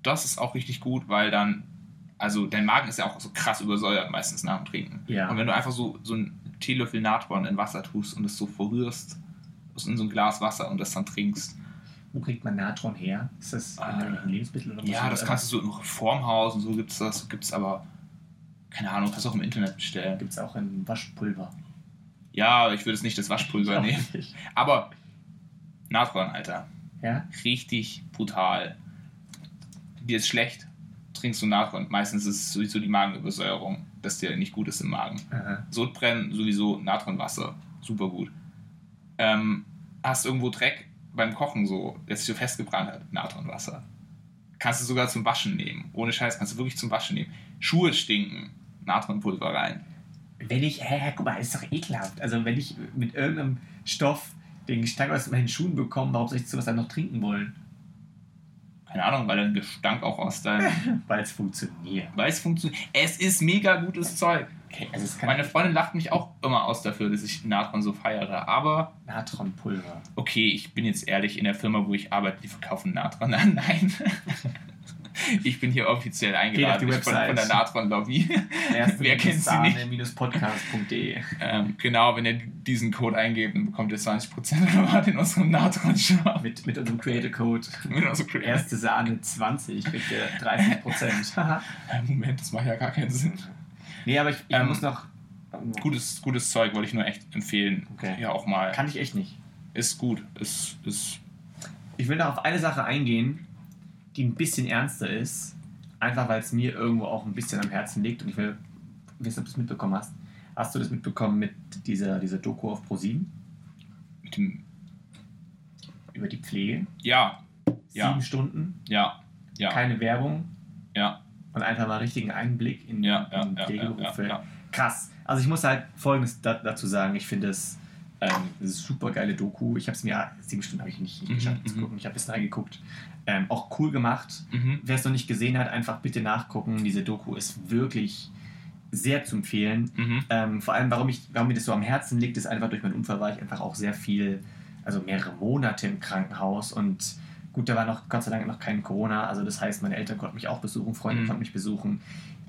das ist auch richtig gut, weil dann, also dein Magen ist ja auch so krass übersäuert meistens nach dem Trinken. Ja. Und wenn du einfach so, so einen Teelöffel Natron in Wasser tust und es so verrührst, in so ein Glas Wasser und das dann trinkst, Wo kriegt man Natron her? Ist das Ah. in irgendwelchen Lebensmitteln oder ja, das kannst du so im Reformhaus und so gibt's das, gibt's aber, keine Ahnung, kannst du auch im Internet bestellen. Gibt es auch in Waschpulver. Ja, ich würde es nicht das Waschpulver nehmen. nicht. Aber Natron, Alter, Ja? richtig brutal. Dir ist schlecht, trinkst du Natron. Meistens ist es sowieso die Magenübersäuerung, dass dir nicht gut ist im Magen. Aha. Sodbrennen sowieso Natronwasser, super gut. Ähm, hast irgendwo Dreck beim Kochen so, der sich so festgebrannt hat, Natronwasser. Kannst du sogar zum Waschen nehmen. Ohne Scheiß, kannst du wirklich zum Waschen nehmen. Schuhe stinken, Natronpulver rein. Wenn ich, hä, hä, guck mal, ist doch ekelhaft. Also wenn ich mit irgendeinem Stoff den Gestank aus meinen Schuhen bekomme, warum soll ich sowas dann noch trinken wollen? Keine Ahnung, weil dann Gestank auch aus deinem. Weil es funktioniert. weil es funktioniert. Es ist mega gutes Zeug. Okay, also Meine Freundin lacht mich auch immer aus dafür, dass ich Natron so feiere. Aber Natronpulver. okay, ich bin jetzt ehrlich, in der Firma, wo ich arbeite, die verkaufen Natron an. Nein. Ich bin hier offiziell eingeladen die ich bin von, Website. von der Natron-Lobby. Wer kennt sie nicht? podcast.de. Ähm, genau, wenn ihr diesen Code eingebt, dann bekommt ihr 20% Rabatt in unserem Natron-Shop. Mit, mit unserem Creator Code Mit unserem Creator. erste Sahne 20 kriegt ihr 30%. Haha. Äh, Moment, das macht ja gar keinen Sinn. nee, aber ich, ich Ähm, muss noch. Gutes, gutes Zeug wollte ich nur echt empfehlen. Okay. Ja, auch mal. Kann ich echt nicht. Ist gut. Ist, ist Ich will noch auf eine Sache eingehen, die ein bisschen ernster ist. Einfach weil es mir irgendwo auch ein bisschen am Herzen liegt und ich will wissen, ob du es mitbekommen hast. Hast du das mitbekommen mit dieser, dieser Doku auf ProSieben mit dem. über die Pflege? Ja, Ja. Sieben Stunden, ja, ja, keine Werbung ja, und einfach mal richtigen Einblick in, ja, ja, in ja, ja, Pflegeberufe. ja, ja. Krass. Also ich muss halt Folgendes da, dazu sagen. Ich finde es ähm, super geile Doku. Ich habe es mir, sieben Stunden habe ich nicht, nicht Mhm, geschafft zu mhm. gucken. Ich habe bisschen reingeguckt. Ähm, auch cool gemacht. Mhm. Wer es noch nicht gesehen hat, einfach bitte nachgucken. Diese Doku ist wirklich sehr zu empfehlen. Mhm. Ähm, vor allem, warum, ich, warum mir das so am Herzen liegt, ist einfach durch meinen Unfall war ich einfach auch sehr viel, also mehrere Monate im Krankenhaus und gut, da war noch Gott sei Dank noch kein Corona, also das heißt, meine Eltern konnten mich auch besuchen, Freunde Mhm. konnten mich besuchen.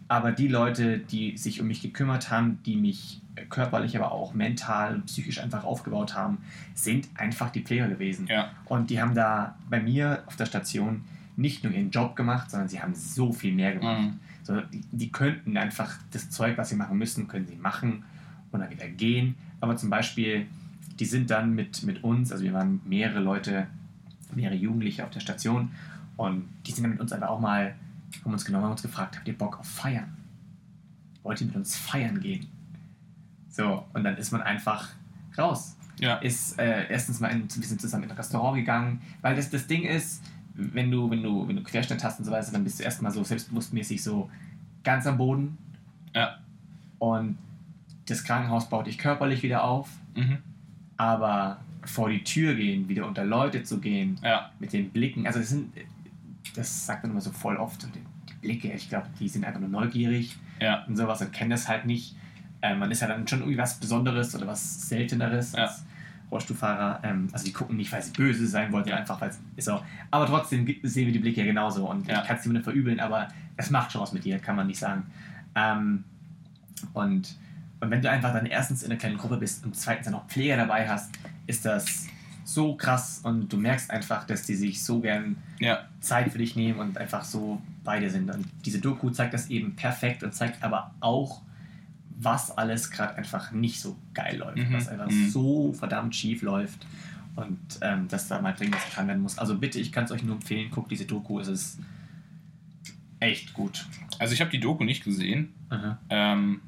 Aber die Leute, die sich um mich gekümmert haben, die mich körperlich, aber auch mental und psychisch einfach aufgebaut haben, sind einfach die Pfleger gewesen. Ja, Und die haben da bei mir auf der Station nicht nur ihren Job gemacht, sondern sie haben so viel mehr gemacht. Mhm. So, die, die könnten einfach das Zeug, was sie machen müssen, können sie machen und dann wieder gehen. Aber zum Beispiel, die sind dann mit, mit uns, also wir waren mehrere Leute, mehrere Jugendliche auf der Station und die sind dann mit uns einfach auch mal, haben uns genommen, haben uns gefragt, habt ihr Bock auf Feiern? Wollt ihr mit uns feiern gehen? So, und dann ist man einfach raus ja, ist äh, erstens mal in, wir sind zusammen in ein Restaurant gegangen, weil das, das Ding ist, wenn du, wenn du, wenn du Querschnitt hast und so weiter, dann bist du erstmal so selbstbewusstmäßig so ganz am Boden. Ja. Und das Krankenhaus baut dich körperlich wieder auf, mhm. aber vor die Tür gehen, wieder unter Leute zu gehen, ja, mit den Blicken, also das sind, das sagt man immer so voll oft, die, die Blicke, ich glaube, die sind einfach nur neugierig ja, und sowas und kennen das halt nicht. Äh, man ist ja dann schon irgendwie was Besonderes oder was Selteneres Ja. als Rollstuhlfahrer. Ähm, also die gucken nicht, weil sie böse sein wollten, Ja. einfach weil es ist auch. Aber trotzdem sehen wir die Blicke ja genauso und Ja. ich kann es niemandem verübeln, aber es macht schon was mit dir, kann man nicht sagen. Ähm, und, und wenn du einfach dann erstens in einer kleinen Gruppe bist und zweitens dann noch Pfleger dabei hast, ist das so krass und du merkst einfach, dass die sich so gern ja, Zeit für dich nehmen und einfach so beide sind. Und diese Doku zeigt das eben perfekt und zeigt aber auch, was alles gerade einfach nicht so geil läuft, Mhm, was einfach mhm. so verdammt schief läuft und ähm, dass da mal dringend was getan werden muss. Also bitte, ich kann es euch nur empfehlen, guckt diese Doku, es ist echt gut. Also ich habe die Doku nicht gesehen. Aha. Ähm,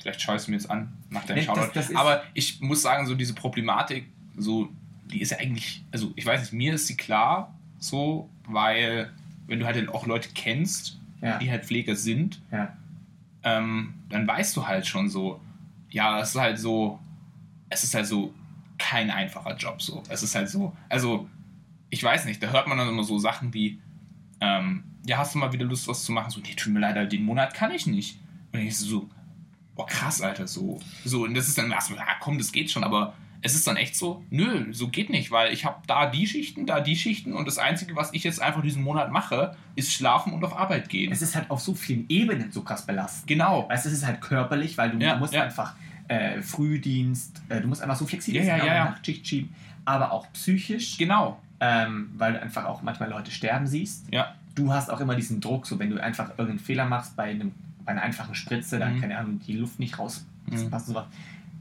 vielleicht schaue ich es mir jetzt an nach deinem Nee, das- Shoutout. das ist- Aber ich muss sagen, so diese Problematik, so, die ist ja eigentlich, also ich weiß nicht, mir ist sie klar, so, weil wenn du halt auch Leute kennst, Ja, die halt Pfleger sind, ja, ähm, dann weißt du halt schon so, ja, es ist halt so, es ist halt so kein einfacher Job so. Es ist halt so, also ich weiß nicht, da hört man dann immer so Sachen wie, ähm, ja, hast du mal wieder Lust, was zu machen? So, nee, tut mir leid, den Monat kann ich nicht. Und ich so, boah, krass, Alter, so. So, und das ist dann erstmal, ja, komm, das geht schon, aber es ist dann echt so, nö, so geht nicht, weil ich habe da die Schichten, da die Schichten und das Einzige, was ich jetzt einfach diesen Monat mache, ist schlafen und auf Arbeit gehen. Es ist halt auf so vielen Ebenen so krass belastend. Genau. Weißt du, es ist halt körperlich, weil du, Ja, musst ja. einfach äh, Frühdienst, äh, du musst einfach so flexibel Ja, sein, ja, ja. Nachtschicht schieben, aber auch psychisch, Genau. ähm, weil du einfach auch manchmal Leute sterben siehst. Ja. Du hast auch immer diesen Druck, so wenn du einfach irgendeinen Fehler machst bei, einem, bei einer einfachen Spritze, dann, Mhm. keine Ahnung, die Luft nicht raus Mhm. passt und sowas,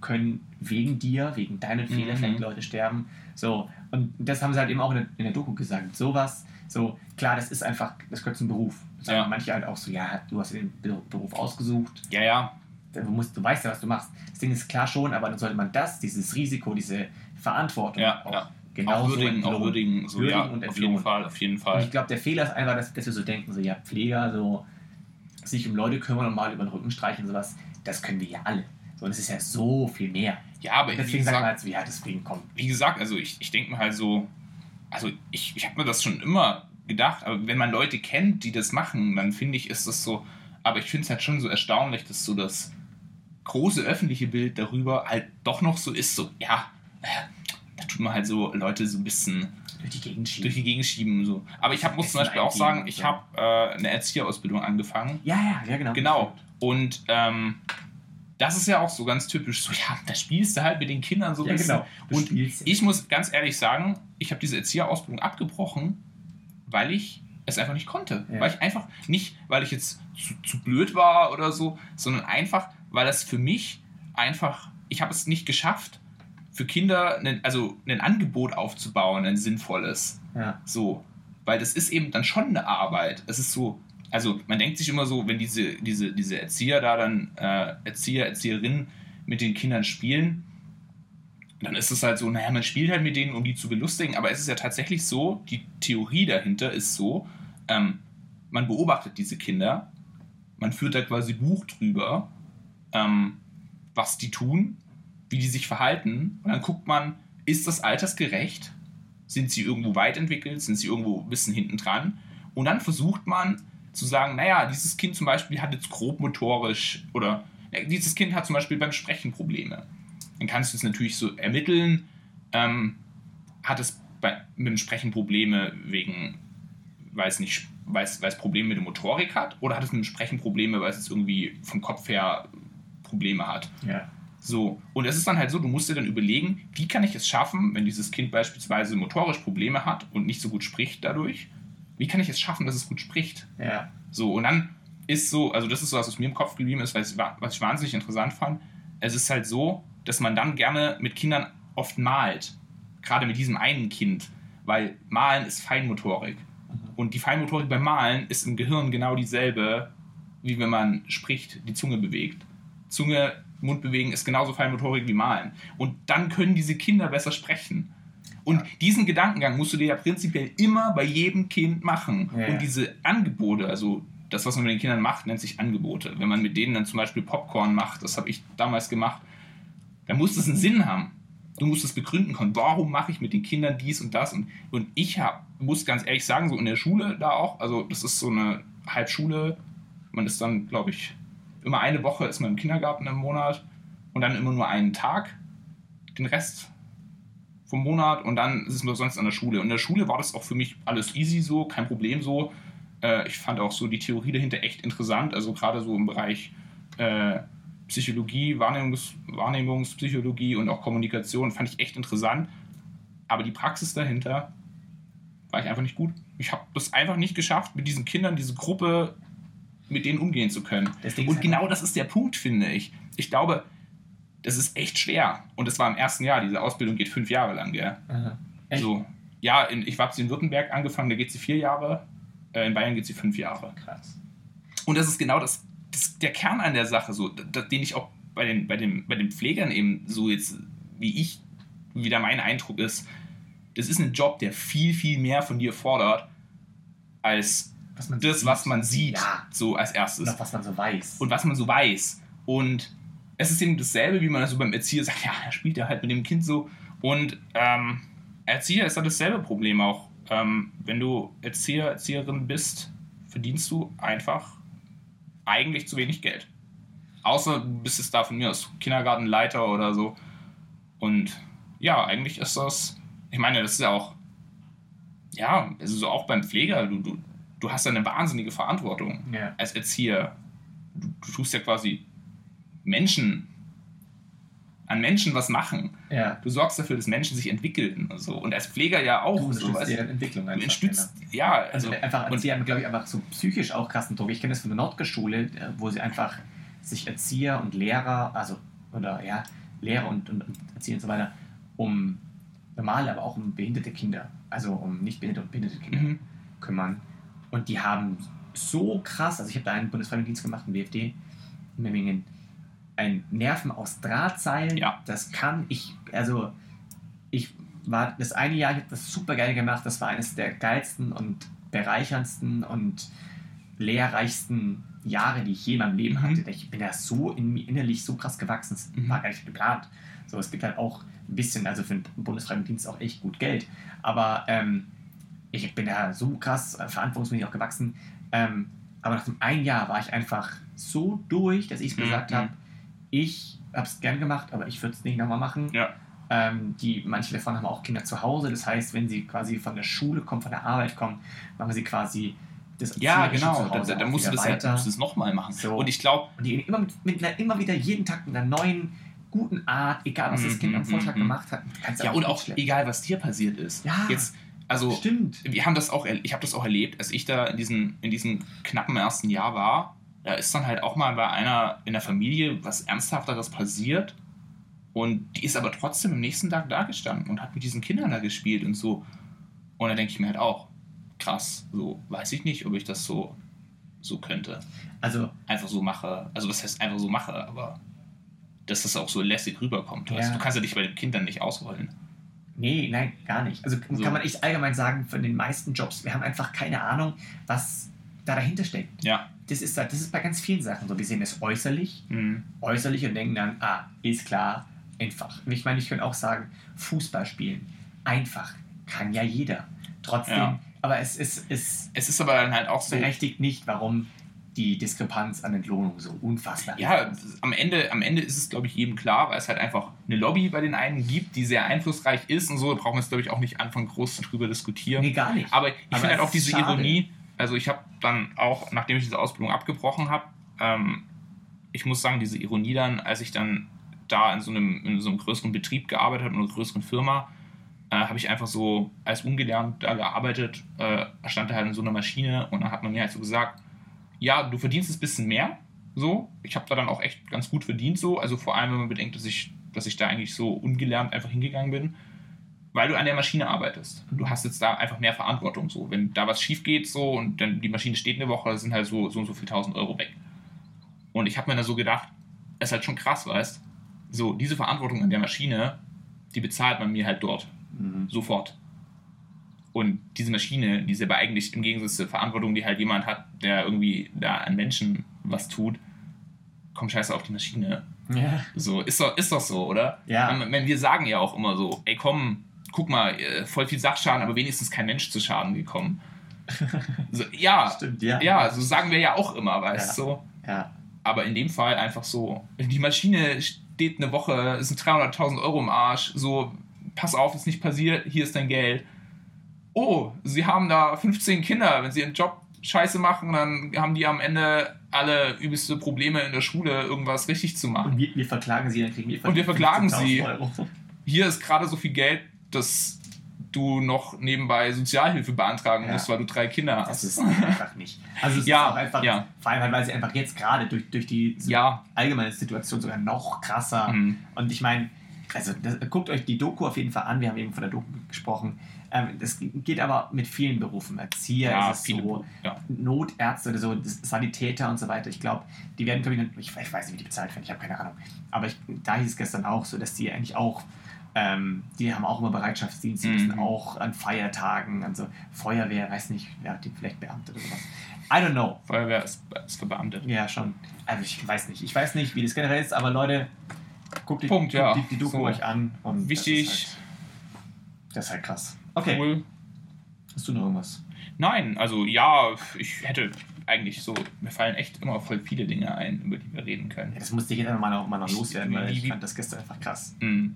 können wegen dir, wegen deinen Fehlern Mhm. Leute sterben. So, und das haben sie halt eben auch in der, in der Doku gesagt. Sowas, so, klar, das ist einfach, das gehört zum Beruf. Sagen Ja. manche halt auch so, ja, du hast den Be- Beruf ausgesucht, Ja, ja. du, musst, du weißt ja, was du machst. Das Ding ist klar schon, aber dann sollte man das, dieses Risiko, diese Verantwortung Ja, auch ja. genau auch würdigen, auch entlohnen. würdigen. So, Würdigen ja, und auf entlohnen. jeden Fall, auf jeden Und Fall. ich glaube, der Fehler ist einfach, dass, dass wir so denken, so, ja, Pfleger, so, sich um Leute kümmern und mal über den Rücken streichen und sowas, das können wir ja alle. So, und es ist ja so viel mehr. Ja, aber wie Deswegen sagt man gesagt, halt so, ja, deswegen kommt. wie gesagt, also ich, ich denke mir halt so, also ich, ich habe mir das schon immer gedacht, aber wenn man Leute kennt, die das machen, dann finde ich, ist das so, aber ich finde es halt schon so erstaunlich, dass so das große öffentliche Bild darüber halt doch noch so ist, so, ja, äh, da tut man halt so Leute so ein bisschen Durch die Gegend schieben. durch die Gegend schieben. So. Aber ich hab, muss zum Beispiel auch sagen, und ich so. habe äh, eine Erzieherausbildung angefangen. ja, ja, ja, genau. Genau. Und ähm, das ist ja auch so ganz typisch, so, ja, da spielst du halt mit den Kindern so ein Ja, bisschen. genau. Und ich muss ganz ehrlich sagen, ich habe diese Erzieherausbildung abgebrochen, weil ich es einfach nicht konnte. Ja. Weil ich einfach nicht, weil ich jetzt zu, zu blöd war oder so, sondern einfach, weil das für mich einfach, ich habe es nicht geschafft, für Kinder einen, also ein Angebot aufzubauen, ein sinnvolles. Ja. So, weil das ist eben dann schon eine Arbeit. Es ist so, also man denkt sich immer so, wenn diese, diese, diese Erzieher da dann, äh, Erzieher, Erzieherinnen mit den Kindern spielen, dann ist es halt so, naja, man spielt halt mit denen, um die zu belustigen, aber es ist ja tatsächlich so, die Theorie dahinter ist so, ähm, man beobachtet diese Kinder, man führt da quasi Buch drüber, ähm, was die tun, wie die sich verhalten, und dann guckt man, ist das altersgerecht? Sind sie irgendwo weit entwickelt? Sind sie irgendwo ein bisschen hinten dran? Und dann versucht man zu sagen, naja, dieses Kind zum Beispiel hat jetzt grob motorisch oder ja, dieses Kind hat zum Beispiel beim Sprechen Probleme. Dann kannst du es natürlich so ermitteln, ähm, hat es bei, mit dem Sprechen Probleme wegen, weil es nicht, weil es, weil es Probleme mit der Motorik hat, oder hat es mit dem Sprechen Probleme, weil es jetzt irgendwie vom Kopf her Probleme hat. ja. So, und es ist dann halt so, du musst dir dann überlegen, wie kann ich es schaffen, wenn dieses Kind beispielsweise motorisch Probleme hat und nicht so gut spricht dadurch, wie kann ich es schaffen, dass es gut spricht? Ja. So, und dann ist so, also das ist so, was aus mir im Kopf geblieben ist, wa- was ich wahnsinnig interessant fand. Es ist halt so, dass man dann gerne mit Kindern oft malt. Gerade mit diesem einen Kind. Weil Malen ist Feinmotorik. Und die Feinmotorik beim Malen ist im Gehirn genau dieselbe, wie wenn man spricht, die Zunge bewegt. Zunge, Mund bewegen ist genauso Feinmotorik wie Malen. Und dann können diese Kinder besser sprechen. Und diesen Gedankengang musst du dir ja prinzipiell immer bei jedem Kind machen. Ja, ja. Und diese Angebote, also das, was man mit den Kindern macht, nennt sich Angebote. Wenn man mit denen dann zum Beispiel Popcorn macht, das habe ich damals gemacht, dann muss es einen Sinn haben. Du musst es begründen können. Warum mache ich mit den Kindern dies und das? Und, und ich hab, muss ganz ehrlich sagen, so in der Schule da auch, also das ist so eine Halbschule. Man ist dann, glaube ich, immer eine Woche ist man im Kindergarten im Monat und dann immer nur einen Tag. Den Rest vom Monat und dann ist es nur sonst an der Schule. Und in der Schule war das auch für mich alles easy so, kein Problem so. Äh, ich fand auch so die Theorie dahinter echt interessant, also gerade so im Bereich äh, Psychologie, Wahrnehmungs Wahrnehmungspsychologie und auch Kommunikation fand ich echt interessant. Aber die Praxis dahinter war ich einfach nicht gut. Ich habe das einfach nicht geschafft, mit diesen Kindern, diese Gruppe, mit denen umgehen zu können. Und halt- genau das ist der Punkt, finde ich. Ich glaube, das ist echt schwer. Und das war im ersten Jahr. Diese Ausbildung geht fünf Jahre lang, gell? Aha. Echt? So, ja, in, ich habe sie in Württemberg angefangen, da geht sie vier Jahre. Äh, in Bayern geht sie fünf Jahre. Krass. Und das ist genau das, das der Kern an der Sache, so, den ich auch bei den, bei, den, bei den Pflegern eben so jetzt, wie ich, wie da mein Eindruck ist, das ist ein Job, der viel, viel mehr von dir fordert, als Was man das, sieht. was man sieht, Ja. so als erstes. Noch was man so weiß. Und was man so weiß. Und es ist eben dasselbe, wie man das so beim Erzieher sagt, ja, er spielt ja halt mit dem Kind so. Und ähm, Erzieher ist da dasselbe Problem auch. Ähm, wenn du Erzieher, Erzieherin bist, verdienst du einfach eigentlich zu wenig Geld. Außer du bist es da von mir aus Kindergartenleiter oder so. Und ja, eigentlich ist das, ich meine, das ist ja auch, ja, es ist auch beim Pfleger, du, du, du hast ja eine wahnsinnige Verantwortung Ja. als Erzieher. Du, du tust ja quasi Menschen, an Menschen was machen. Ja. Du sorgst dafür, dass Menschen sich entwickeln und so. Und als Pfleger ja auch. Du so, unterstützt weißt deren Entwicklung Du einfach. unterstützt, genau. ja, Also also. einfach, und, sie haben, glaube ich, einfach so psychisch auch krassen Druck. Ich kenne das von der Nordgeschule, äh, wo sie einfach sich Erzieher und Lehrer, also, oder ja, Lehrer und, und, und Erzieher und so weiter, um normale, aber auch um behinderte Kinder, also um nicht behinderte und behinderte Kinder Mhm. kümmern. Und die haben so krass, also ich habe da einen Bundesfreiwilligendienst gemacht, einen BFD, in Memmingen, ein Nerven aus Drahtseilen, Ja. das kann ich, also ich war das eine Jahr, ich habe das super geil gemacht, das war eines der geilsten und bereicherndsten und lehrreichsten Jahre, die ich je in meinem Leben Mhm. hatte. Ich bin da so in innerlich so krass gewachsen, es Mhm. war gar nicht geplant. So, es gibt halt auch ein bisschen, also für den Bundesfreiwilligendienst auch echt gut Geld, aber ähm, ich bin da so krass äh, verantwortungsmäßig auch gewachsen. Ähm, aber nach dem einen Jahr war ich einfach so durch, dass ich Mhm, gesagt mhm. habe, ich habe es gern gemacht, aber ich würde es nicht nochmal machen. Ja. Ähm, die, manche davon haben auch Kinder zu Hause. Das heißt, wenn sie quasi von der Schule kommen, von der Arbeit kommen, machen sie quasi das ja, genau. zu Da, Hause da, da auch musst du das ja, weiter. musst du das nochmal machen. So. Und ich glaube, Und die gehen immer, mit, mit einer, immer wieder jeden Tag mit einer neuen, guten Art, egal was das Kind am Mhm, Vortag mhm, gemacht hat, ja, und auch mitschleppen. egal, was dir passiert ist. Ja. Jetzt, also, Stimmt. wir haben das auch, ich habe das auch erlebt, als ich da in diesem, in diesem knappen ersten Jahr war. Da ist dann halt auch mal bei einer in der Familie was Ernsthafteres passiert. Und die ist aber trotzdem am nächsten Tag da gestanden und hat mit diesen Kindern da gespielt und so. Und da denke ich mir halt auch, krass, so weiß ich nicht, ob ich das so, so könnte. Also, Einfach so mache. Also, was heißt einfach so mache, aber dass das auch so lässig rüberkommt. Weißt? Ja. du? Du kannst ja dich bei den Kindern nicht ausrollen. nee, nein, gar nicht. Also So. kann man echt allgemein sagen, von den meisten Jobs, wir haben einfach keine Ahnung, was da dahinter steckt. Ja. Das ist, das ist bei ganz vielen Sachen so. Wir sehen es äußerlich, Mhm. äußerlich und denken dann, ah, ist klar, einfach. Ich meine, ich könnte auch sagen, Fußball spielen, einfach, kann ja jeder. Trotzdem, Ja. aber es ist, es Es ist aber dann halt auch so. berechtigt nicht, warum die Diskrepanz an Entlohnung so unfassbar Ja, ist. am Ende, am Ende ist es, glaube ich, jedem klar, weil es halt einfach eine Lobby bei den einen gibt, die sehr einflussreich ist und so. Da brauchen wir jetzt, glaube ich, auch nicht anfangen, groß drüber diskutieren. Nee, gar nicht. Aber ich finde halt es auch diese schade. Ironie, also ich habe dann auch, nachdem ich diese Ausbildung abgebrochen habe, ähm, ich muss sagen, diese Ironie dann, als ich dann da in so einem, in so einem größeren Betrieb gearbeitet habe, in einer größeren Firma, äh, habe ich einfach so als ungelernt da gearbeitet, äh, stand da halt in so einer Maschine und dann hat man mir halt so gesagt, ja, du verdienst ein bisschen mehr, so. Ich habe da dann auch echt ganz gut verdient, so. Also vor allem, wenn man bedenkt, dass ich, dass ich da eigentlich so ungelernt einfach hingegangen bin, weil du an der Maschine arbeitest. Du hast jetzt da einfach mehr Verantwortung, so. Wenn da was schief geht, so, und dann die Maschine steht eine Woche, sind halt so, so und so viel tausend Euro weg. Und ich habe mir da so gedacht, das ist halt schon krass, weißt So, diese Verantwortung an der Maschine, die bezahlt man mir halt dort. Mhm. Sofort. Und diese Maschine, die ist aber eigentlich im Gegensatz zur Verantwortung, die halt jemand hat, der irgendwie da an Menschen was tut, kommt scheiße auf die Maschine. Ja. So, ist doch, ist doch so, oder? Ja. Wenn wir sagen ja auch immer so, ey komm, guck mal, äh, voll viel Sachschaden, aber wenigstens kein Mensch zu Schaden gekommen. So, ja, Stimmt, ja. ja, so sagen wir ja auch immer, weißt Ja. du? Ja. Aber in dem Fall einfach so, die Maschine steht eine Woche, es sind 300.000 Euro im Arsch, so, pass auf, ist nicht passiert, hier ist dein Geld. Oh, sie haben da 15 Kinder, wenn sie ihren Job scheiße machen, dann haben die am Ende alle übelste Probleme in der Schule, irgendwas richtig zu machen. Und wir, wir verklagen sie, dann kriegen wir Und wir verklagen 15.000 sie. Euro. Hier ist gerade so viel Geld, dass du noch nebenbei Sozialhilfe beantragen Ja. musst, weil du drei Kinder Das hast. ist einfach nicht. Also es Ja, ist auch einfach, ja. vor allem, weil sie einfach jetzt gerade durch, durch die Ja, allgemeine Situation sogar noch krasser. Mhm. Und ich meine, also das, guckt euch die Doku auf jeden Fall an. Wir haben eben von der Doku gesprochen. Ähm, das geht aber mit vielen Berufen. Erzieher ja, ist es viele. so, Ja. Notärzte oder so, das- Sanitäter und so weiter. Ich glaube, die werden, glaube ich, ich, ich weiß nicht, wie die bezahlt werden, ich habe keine Ahnung. Aber ich, da hieß es gestern auch so, dass die eigentlich auch, ähm, die haben auch immer Bereitschaftsdienst, die Mhm. müssen auch an Feiertagen, also Feuerwehr, weiß nicht, wer hat die vielleicht Beamte oder sowas. I don't know. Feuerwehr ist, ist verbeamtet. Ja, schon. Also ich weiß nicht. Ich weiß nicht, wie das generell ist, aber Leute, guckt die, Punkt, guckt ja. die, die Doku So. euch an. Und Wichtig. Das ist halt, das ist halt krass. Okay. Cool. Hast du noch irgendwas? Nein, also ja, ich hätte eigentlich so, mir fallen echt immer voll viele Dinge ein, über die wir reden können. Ja, das musste ich jetzt einfach mal noch, mal noch loswerden, weil ich wie- fand das gestern einfach krass. Mhm.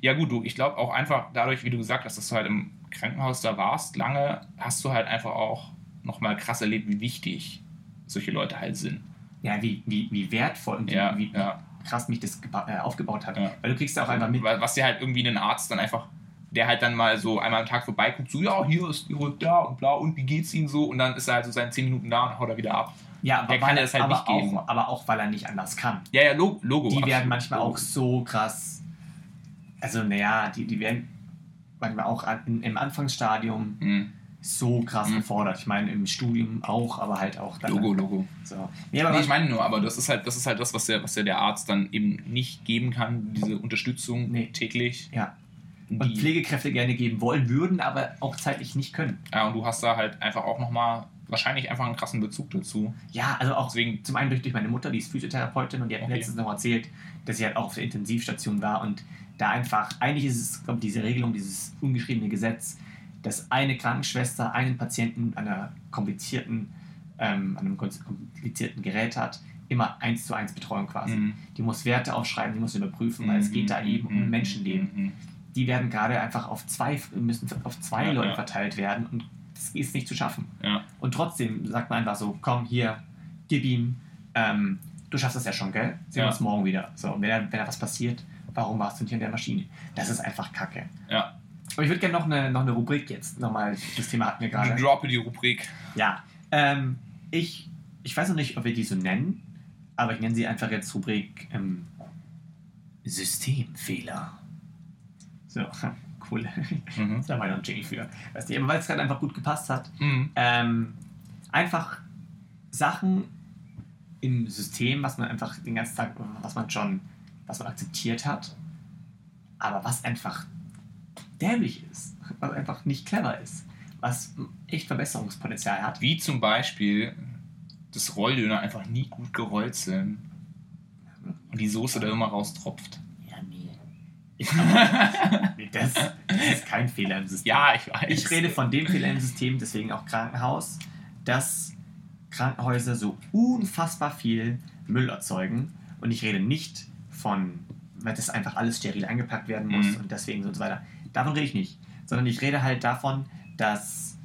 Ja gut, du, ich glaube auch einfach dadurch, wie du gesagt hast, dass du halt im Krankenhaus da warst, lange, hast du halt einfach auch nochmal krass erlebt, wie wichtig solche Leute halt sind. Ja, wie, wie, wie wertvoll und wie, Ja, wie ja. krass mich das äh, aufgebaut hat. Ja. Weil du kriegst ja auch einfach mit, Was dir halt irgendwie ein Arzt dann einfach, der halt dann mal so einmal am Tag vorbeiguckt, so, ja, hier ist ihre da und bla und wie geht's ihnen so und dann ist er halt so seine 10 Minuten da und haut er wieder ab. ja, aber, der kann weil, dir das halt aber, nicht geben. auch, aber auch, weil er nicht anders kann. Ja, ja, Logo. Die werden absolut. manchmal Logo. auch so krass, also naja, die, die werden manchmal auch an, im Anfangsstadium Mhm. so krass Mhm. gefordert. Ich meine, im Studium auch, aber halt auch dann. Logo, Logo. So. Nee, aber Nee, ich meine nur, aber das ist halt, das ist halt das, was der, was der, der Arzt dann eben nicht geben kann, diese Unterstützung Nee. täglich. ja. Die, Und Pflegekräfte gerne geben wollen würden, aber auch zeitlich nicht können. ja, und du hast da halt einfach auch nochmal wahrscheinlich einfach einen krassen Bezug dazu. Ja, also auch Deswegen, zum einen durch, meine Mutter, die ist Physiotherapeutin und die hat mir Okay. letztens noch erzählt, dass sie halt auch auf der Intensivstation war und da einfach, eigentlich ist es, glaube diese Regelung, dieses ungeschriebene Gesetz, dass eine Krankenschwester einen Patienten an einer komplizierten, ähm, einem komplizierten Gerät hat, immer eins zu eins Betreuung quasi. Mhm. Die muss Werte aufschreiben, die muss überprüfen, weil es geht da eben um Mhm. Menschenleben. Mhm. Die werden gerade einfach auf zwei, müssen auf zwei Ja, Leute ja. verteilt werden und das ist nicht zu schaffen. Ja. Und trotzdem sagt man einfach so, komm hier, gib ihm, ähm, du schaffst das ja schon, gell? Sehen wir uns morgen wieder. So, und wenn da, wenn da was passiert, warum warst du nicht in der Maschine? Das ist einfach Kacke. Ja. Aber ich würde gerne noch eine, noch eine Rubrik jetzt nochmal, das Thema hatten wir gerade. Ich droppe die Rubrik. Ja, ähm, ich, ich weiß noch nicht, ob wir die so nennen, aber ich nenne sie einfach jetzt Rubrik ähm, Systemfehler. So, cool. Mhm. da war noch ein Jingle für. Weißt du, aber weil es gerade einfach gut gepasst hat, Mhm. ähm, einfach Sachen im System, was man einfach den ganzen Tag, was man schon, was man akzeptiert hat, aber was einfach dämlich ist, was einfach nicht clever ist, was echt Verbesserungspotenzial hat. Wie zum Beispiel, dass Rolldöner einfach nie gut gerollt sind und die Soße da immer raustropft. Ja, nee. nee das, das ist kein Fehler im System. Ja, ich weiß. Ich rede von dem Fehler im System, deswegen auch Krankenhaus, dass Krankenhäuser so unfassbar viel Müll erzeugen. Und ich rede nicht von, weil das einfach alles steril eingepackt werden muss Mhm. und deswegen so und so weiter. Davon rede ich nicht. Sondern ich rede halt davon, dass,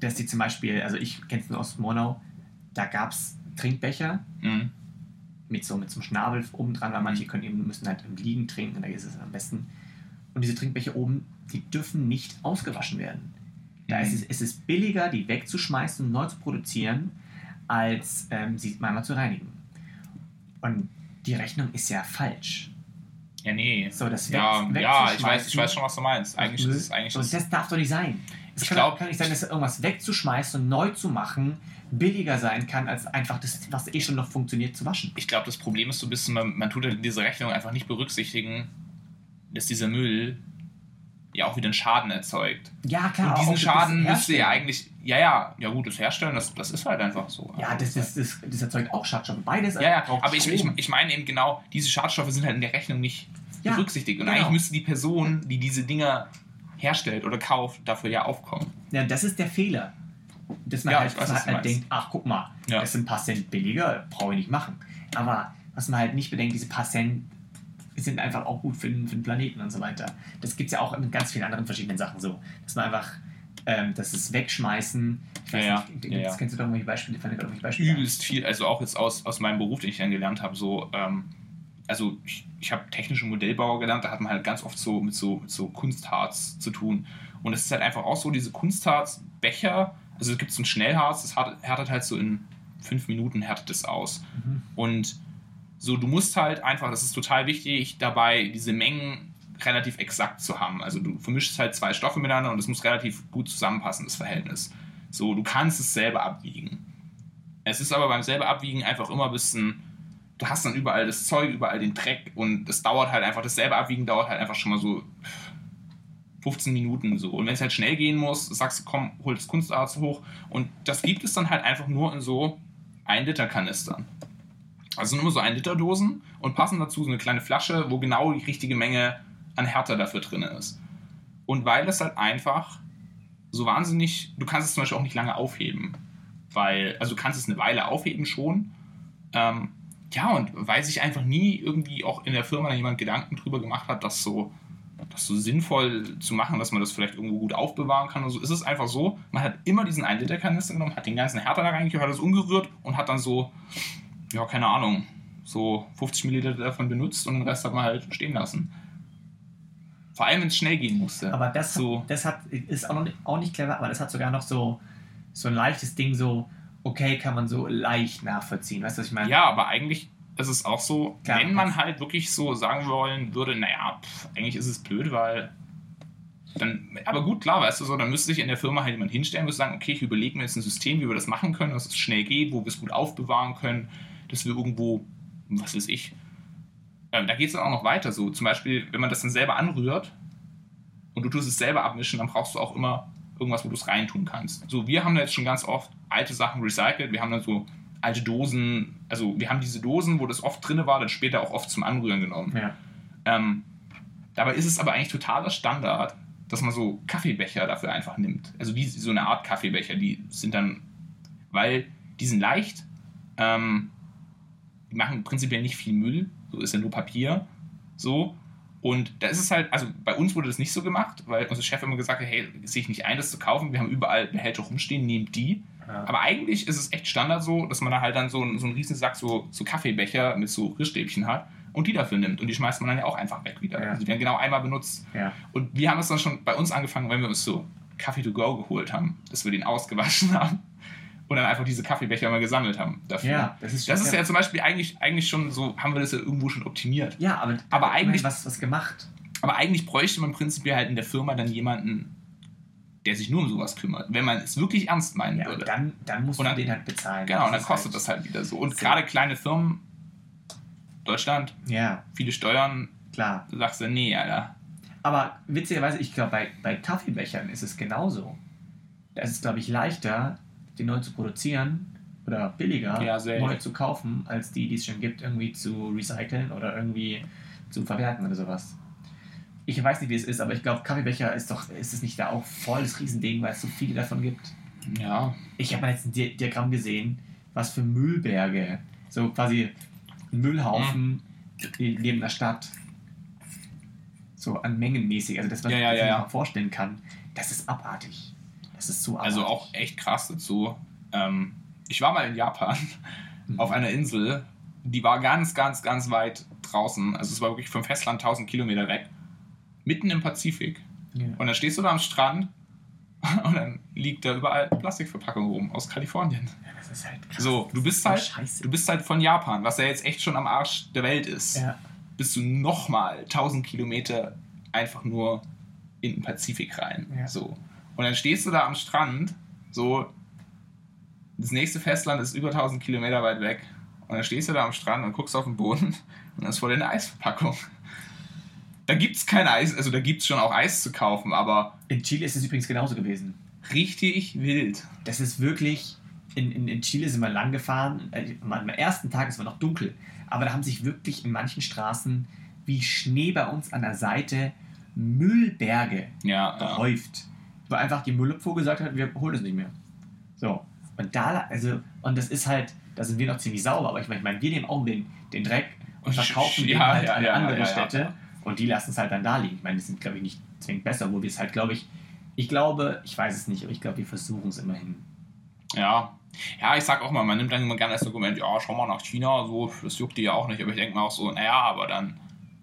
dass die zum Beispiel, also ich kenne es nur aus Monau, da gab es Trinkbecher Mhm. mit so, mit so einem Schnabel oben dran, weil manche können eben, müssen halt im Liegen trinken, da ist es am besten. Und diese Trinkbecher oben, die dürfen nicht ausgewaschen werden. Da Mhm. ist es, es ist billiger, die wegzuschmeißen und neu zu produzieren, als ähm, sie einmal zu reinigen. Und die Rechnung ist ja falsch. Ja, nee. So, das weg- ja ich, weiß, ich weiß schon, was du meinst. Eigentlich ist es eigentlich und das. das darf doch nicht sein. Es Ich kann, glaub- kann nicht sein, dass irgendwas wegzuschmeißen und neu zu machen billiger sein kann, als einfach das, was eh schon noch funktioniert, zu waschen. Ich glaube, das Problem ist so ein bisschen, man, man tut halt diese Rechnung einfach nicht berücksichtigen, dass dieser Müll ja auch wieder einen Schaden erzeugt. Ja, klar. Und auch diesen Schaden müsste ja eigentlich, ja, ja, ja gut, das Herstellen, das, das ist halt einfach so. Ja, das, das, das, das erzeugt auch Schadstoffe. Beides Ja, ja, aber ich, ich, ich meine eben genau, diese Schadstoffe sind halt in der Rechnung nicht Ja, berücksichtigt. Und genau. eigentlich müsste die Person, die diese Dinger herstellt oder kauft, dafür ja aufkommen. Ja, das ist der Fehler. Dass man Ja, halt, weiß, man halt denkt, ach guck mal, Ja. das sind ein paar Cent billiger, brauche ich nicht machen. Aber was man halt nicht bedenkt, diese paar Cent sind einfach auch gut für den, für den Planeten und so weiter. Das gibt es ja auch in ganz vielen anderen verschiedenen Sachen so. Dass man einfach, ähm, das ist Wegschmeißen. Ich weiß Ja, nicht, Ja, ja. kennst du da irgendwelche Beispiele? Fällt irgendwelche Beispiele? Übelst viel, also auch jetzt aus, aus meinem Beruf, den ich dann gelernt habe, so, ähm, also ich, ich habe technischen Modellbauer gelernt, da hat man halt ganz oft so mit so, mit so Kunstharz zu tun. Und es ist halt einfach auch so, diese Kunstharzbecher, also es gibt so ein Schnellharz, das härtet, härtet halt so in fünf Minuten härtet es aus. Mhm. Und so, du musst halt einfach, das ist total wichtig, dabei diese Mengen relativ exakt zu haben. Also du vermischst halt zwei Stoffe miteinander und es muss relativ gut zusammenpassen, das Verhältnis. So, du kannst es selber abwiegen. Es ist aber beim selber abwiegen einfach immer ein bisschen, du hast dann überall das Zeug, überall den Dreck und es dauert halt einfach, das selber abwiegen dauert halt einfach schon mal so 15 Minuten so. Und wenn es halt schnell gehen muss, sagst du, komm, hol das Kunstarzt hoch und das gibt es dann halt einfach nur in so 1 Liter Kanistern. Also immer so 1 Liter Dosen und passen dazu so eine kleine Flasche, wo genau die richtige Menge an Härte dafür drin ist. Und weil es halt einfach so wahnsinnig, du kannst es zum Beispiel auch nicht lange aufheben. Weil, also du kannst es eine Weile aufheben schon. Ähm, ja, und weil sich einfach nie irgendwie auch in der Firma jemand Gedanken drüber gemacht hat, das so, das so sinnvoll zu machen, dass man das vielleicht irgendwo gut aufbewahren kann. Also ist es einfach so, man hat immer diesen 1-Liter-Kanister genommen, hat den ganzen Härter da reingekippt, hat das umgerührt und hat dann so, ja, keine Ahnung, so 50 Milliliter davon benutzt und den Rest hat man halt stehen lassen. Vor allem, wenn es schnell gehen musste. Aber das, so. hat, das hat, ist auch, noch nicht, auch nicht clever, aber das hat sogar noch so, so ein leichtes Ding, so, okay, kann man so leicht nachvollziehen. Weißt du, was ich meine? Ja, aber eigentlich ist es auch so, Klar, wenn man halt wirklich so sagen wollen würde, naja, pff, eigentlich ist es blöd, weil dann, aber gut, klar, weißt du so, dann müsste sich in der Firma halt jemand hinstellen und sagen, okay, ich überlege mir jetzt ein System, wie wir das machen können, dass es schnell geht, wo wir es gut aufbewahren können, dass wir irgendwo, was weiß ich, ähm, da geht es dann auch noch weiter so. Zum Beispiel, wenn man das dann selber anrührt und du tust es selber abmischen, dann brauchst du auch immer irgendwas, wo du es reintun kannst. So, wir haben da jetzt schon ganz oft alte Sachen recycelt. Wir haben dann so alte Dosen, also wir haben diese Dosen, wo das oft drin war, dann später auch oft zum Anrühren genommen. Ja. Ähm, dabei ist es aber eigentlich totaler Standard, dass man so Kaffeebecher dafür einfach nimmt. Also wie so eine Art Kaffeebecher, die sind dann, weil die sind leicht, ähm, die machen prinzipiell nicht viel Müll, so ist ja nur Papier, so. Und da ist es halt, also bei uns wurde das nicht so gemacht, weil unser Chef immer gesagt hat, hey, sehe ich nicht ein, das zu kaufen, wir haben überall Behälter rumstehen, nehmt die. Ja. Aber eigentlich ist es echt Standard so, dass man da halt dann so, einen- so einen riesen Sack so, so Kaffeebecher mit so Rissstäbchen hat und die dafür nimmt. Und die schmeißt man dann ja auch einfach weg wieder. Ja. Also die werden genau einmal benutzt. ja. Und wir haben es dann schon bei uns angefangen, wenn wir uns so Kaffee to go geholt haben, dass wir den ausgewaschen haben und dann einfach diese Kaffeebecher mal gesammelt haben dafür. Ja, das ist schon das ist ja zum Beispiel eigentlich, eigentlich schon so, haben wir das ja irgendwo schon optimiert. Ja, aber, Aber eigentlich- was, was gemacht. Aber eigentlich bräuchte man prinzipiell halt in der Firma dann jemanden, der sich nur um sowas kümmert, wenn man es wirklich ernst meinen Ja, würde. dann, dann dann- du den halt bezahlen. genau, und dann kostet halt- das halt wieder so. Und So. gerade kleine Firmen, Deutschland, Ja, viele Steuern, klar. du sagst du, nee, Alter. Aber witzigerweise, ich glaube, bei, bei Kaffeebechern ist es genauso. Da ist es, glaube ich, leichter, die neu zu produzieren oder billiger Ja, neu zu kaufen, als die, die es schon gibt, irgendwie zu recyceln oder irgendwie zu verwerten oder sowas. Ich weiß nicht, wie es ist, aber ich glaube, Kaffeebecher ist doch, ist es nicht da auch voll das Riesending, weil es so viele davon gibt? Ja, Ich habe mal jetzt ein Di Diagramm gesehen, was für Müllberge, so quasi Müllhaufen Mhm. neben der Stadt, so an Mengenmäßig, also das, was Ja, ja, man ja, sich ja. mal vorstellen kann, das ist abartig. Das ist abartig. also auch echt krass dazu. Ähm, ich war mal in Japan Mhm. auf einer Insel, die war ganz, ganz, ganz weit draußen. Also es war wirklich vom Festland 1000 Kilometer weg. Mitten im Pazifik. Ja. Und dann stehst du da am Strand und dann liegt da überall Plastikverpackung rum aus Kalifornien. Das ist halt krass. So, du bist so halt, scheiße. du bist halt von Japan, was ja jetzt echt schon am Arsch der Welt ist, Ja. bist du nochmal 1000 Kilometer einfach nur in den Pazifik rein. Ja. So. Und dann stehst du da am Strand, so, das nächste Festland ist über 1000 Kilometer weit weg. Und dann stehst du da am Strand und guckst auf den Boden und dann ist vor dir eine Eisverpackung. Da gibt es kein Eis, also da gibt es schon auch Eis zu kaufen, aber In Chile ist es übrigens genauso gewesen. richtig wild. Das ist wirklich. In, in, in Chile sind wir lang gefahren. äh, Am ersten Tag ist es noch dunkel. Aber da haben sich wirklich in manchen Straßen wie Schnee bei uns an der Seite Müllberge Ja, ja. Wo einfach die Müllabfuhr gesagt hat, wir holen es nicht mehr. So. Und da, also, und das ist halt, da sind wir noch ziemlich sauber, aber ich meine, ich meine, wir nehmen auch den, den Dreck und Ja, verkaufen den ja, halt ja, an ja, andere. Städte und die lassen es halt dann da liegen. Ich meine, die sind, glaube ich, nicht zwingend besser, wo wir es halt, glaube ich, ich glaube, ich weiß es nicht, aber ich glaube, wir versuchen es immerhin. Ja. Ja, ich sag auch mal, man nimmt dann immer gerne das Argument, ja, schau mal nach China, so, das juckt die ja auch nicht. Aber ich denke mal auch so, naja, aber dann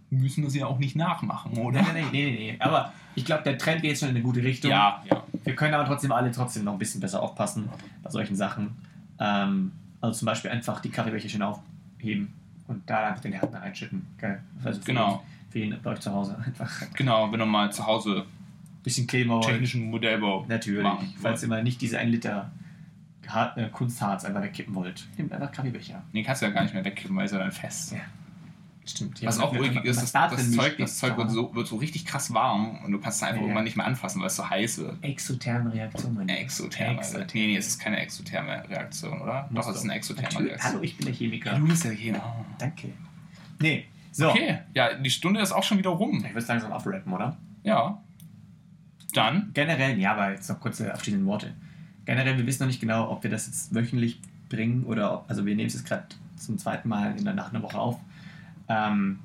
müssen wir sie ja auch nicht nachmachen, oder? Nee, nee, nee, nee. Aber ich glaube, der Trend geht jetzt schon in eine gute Richtung. Ja, ja. Wir können aber trotzdem alle trotzdem noch ein bisschen besser aufpassen bei solchen Sachen. Ähm, also zum Beispiel einfach die Kaffeebecher schön aufheben und da einfach den Härtner einschütten. Geil. Also für Genau. Für ihn bei euch zu Hause einfach ein Genau, wenn du mal zu Hause bisschen Kleber technischen Modellbau Natürlich. machen Falls ihr mal nicht diese 1 Liter äh, Kunstharz einfach wegkippen wollt, nehmt einfach Kaffeebecher. Den kannst du ja gar nicht mehr wegkippen, weil es ja dann fest. Ja. Stimmt. Was auch ulkig ist, das, da das, Zeug, das Zeug wird so, wird so richtig krass warm und du kannst es einfach Ja, irgendwann nicht mehr anfassen, weil es so heiß wird. Exotherme Reaktion, mein Lieber. Exotherme. Exotherme. Nee, nee, es ist keine exotherme Reaktion, oder? Muss Doch, es ist eine exotherme Natürlich. Reaktion. Hallo, ich bin der Chemiker. Ja, du bist ja hier. Danke. Nee, so. Okay, ja, die Stunde ist auch schon wieder rum. Ich würde langsam abrappen, oder? Ja. Dann? Generell, ja, aber jetzt noch kurze abschließende Worte. Generell, wir wissen noch nicht genau, ob wir das jetzt wöchentlich bringen oder ob, also wir nehmen es jetzt gerade zum zweiten Mal in der Nacht einer Woche auf. Ähm,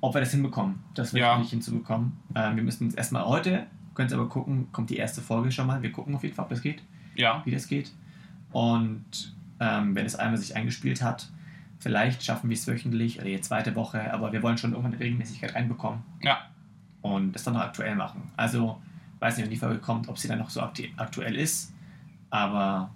ob wir das hinbekommen, das Ja. wöchentlich hinzubekommen. Ähm, wir müssen jetzt erstmal heute, könnt ihr aber gucken, kommt die erste Folge schon mal. Wir gucken auf jeden Fall, ob das geht, Ja. wie das geht. Und ähm, wenn es einmal sich eingespielt hat, vielleicht schaffen wir es wöchentlich oder die zweite Woche, aber wir wollen schon irgendwann eine Regelmäßigkeit reinbekommen Ja. und das dann noch aktuell machen. Also, weiß nicht, wenn die Folge kommt, ob sie dann noch so aktu aktuell ist. Aber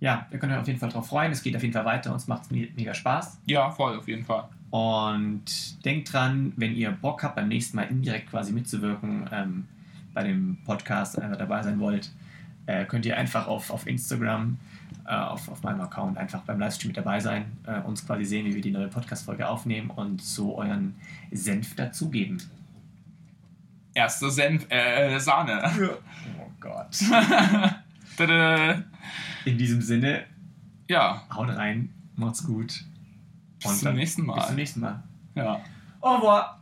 ja, wir können euch auf jeden Fall darauf freuen. Es geht auf jeden Fall weiter. Uns macht es me mega Spaß. Ja, voll, auf jeden Fall. Und denkt dran, wenn ihr Bock habt, beim nächsten Mal indirekt quasi mitzuwirken, ähm, bei dem Podcast einfach dabei sein wollt, äh, könnt ihr einfach auf, auf Instagram, äh, auf, auf meinem Account einfach beim Livestream mit dabei sein, äh, uns quasi sehen, wie wir die neue Podcast-Folge aufnehmen und so euren Senf dazugeben. Erster Senf, äh, Sahne. Oh Gott. In diesem Sinne, Ja, haut rein, macht's gut. Bis zum nächsten Bis zum Mal. nächsten Mal. Ja. Au revoir.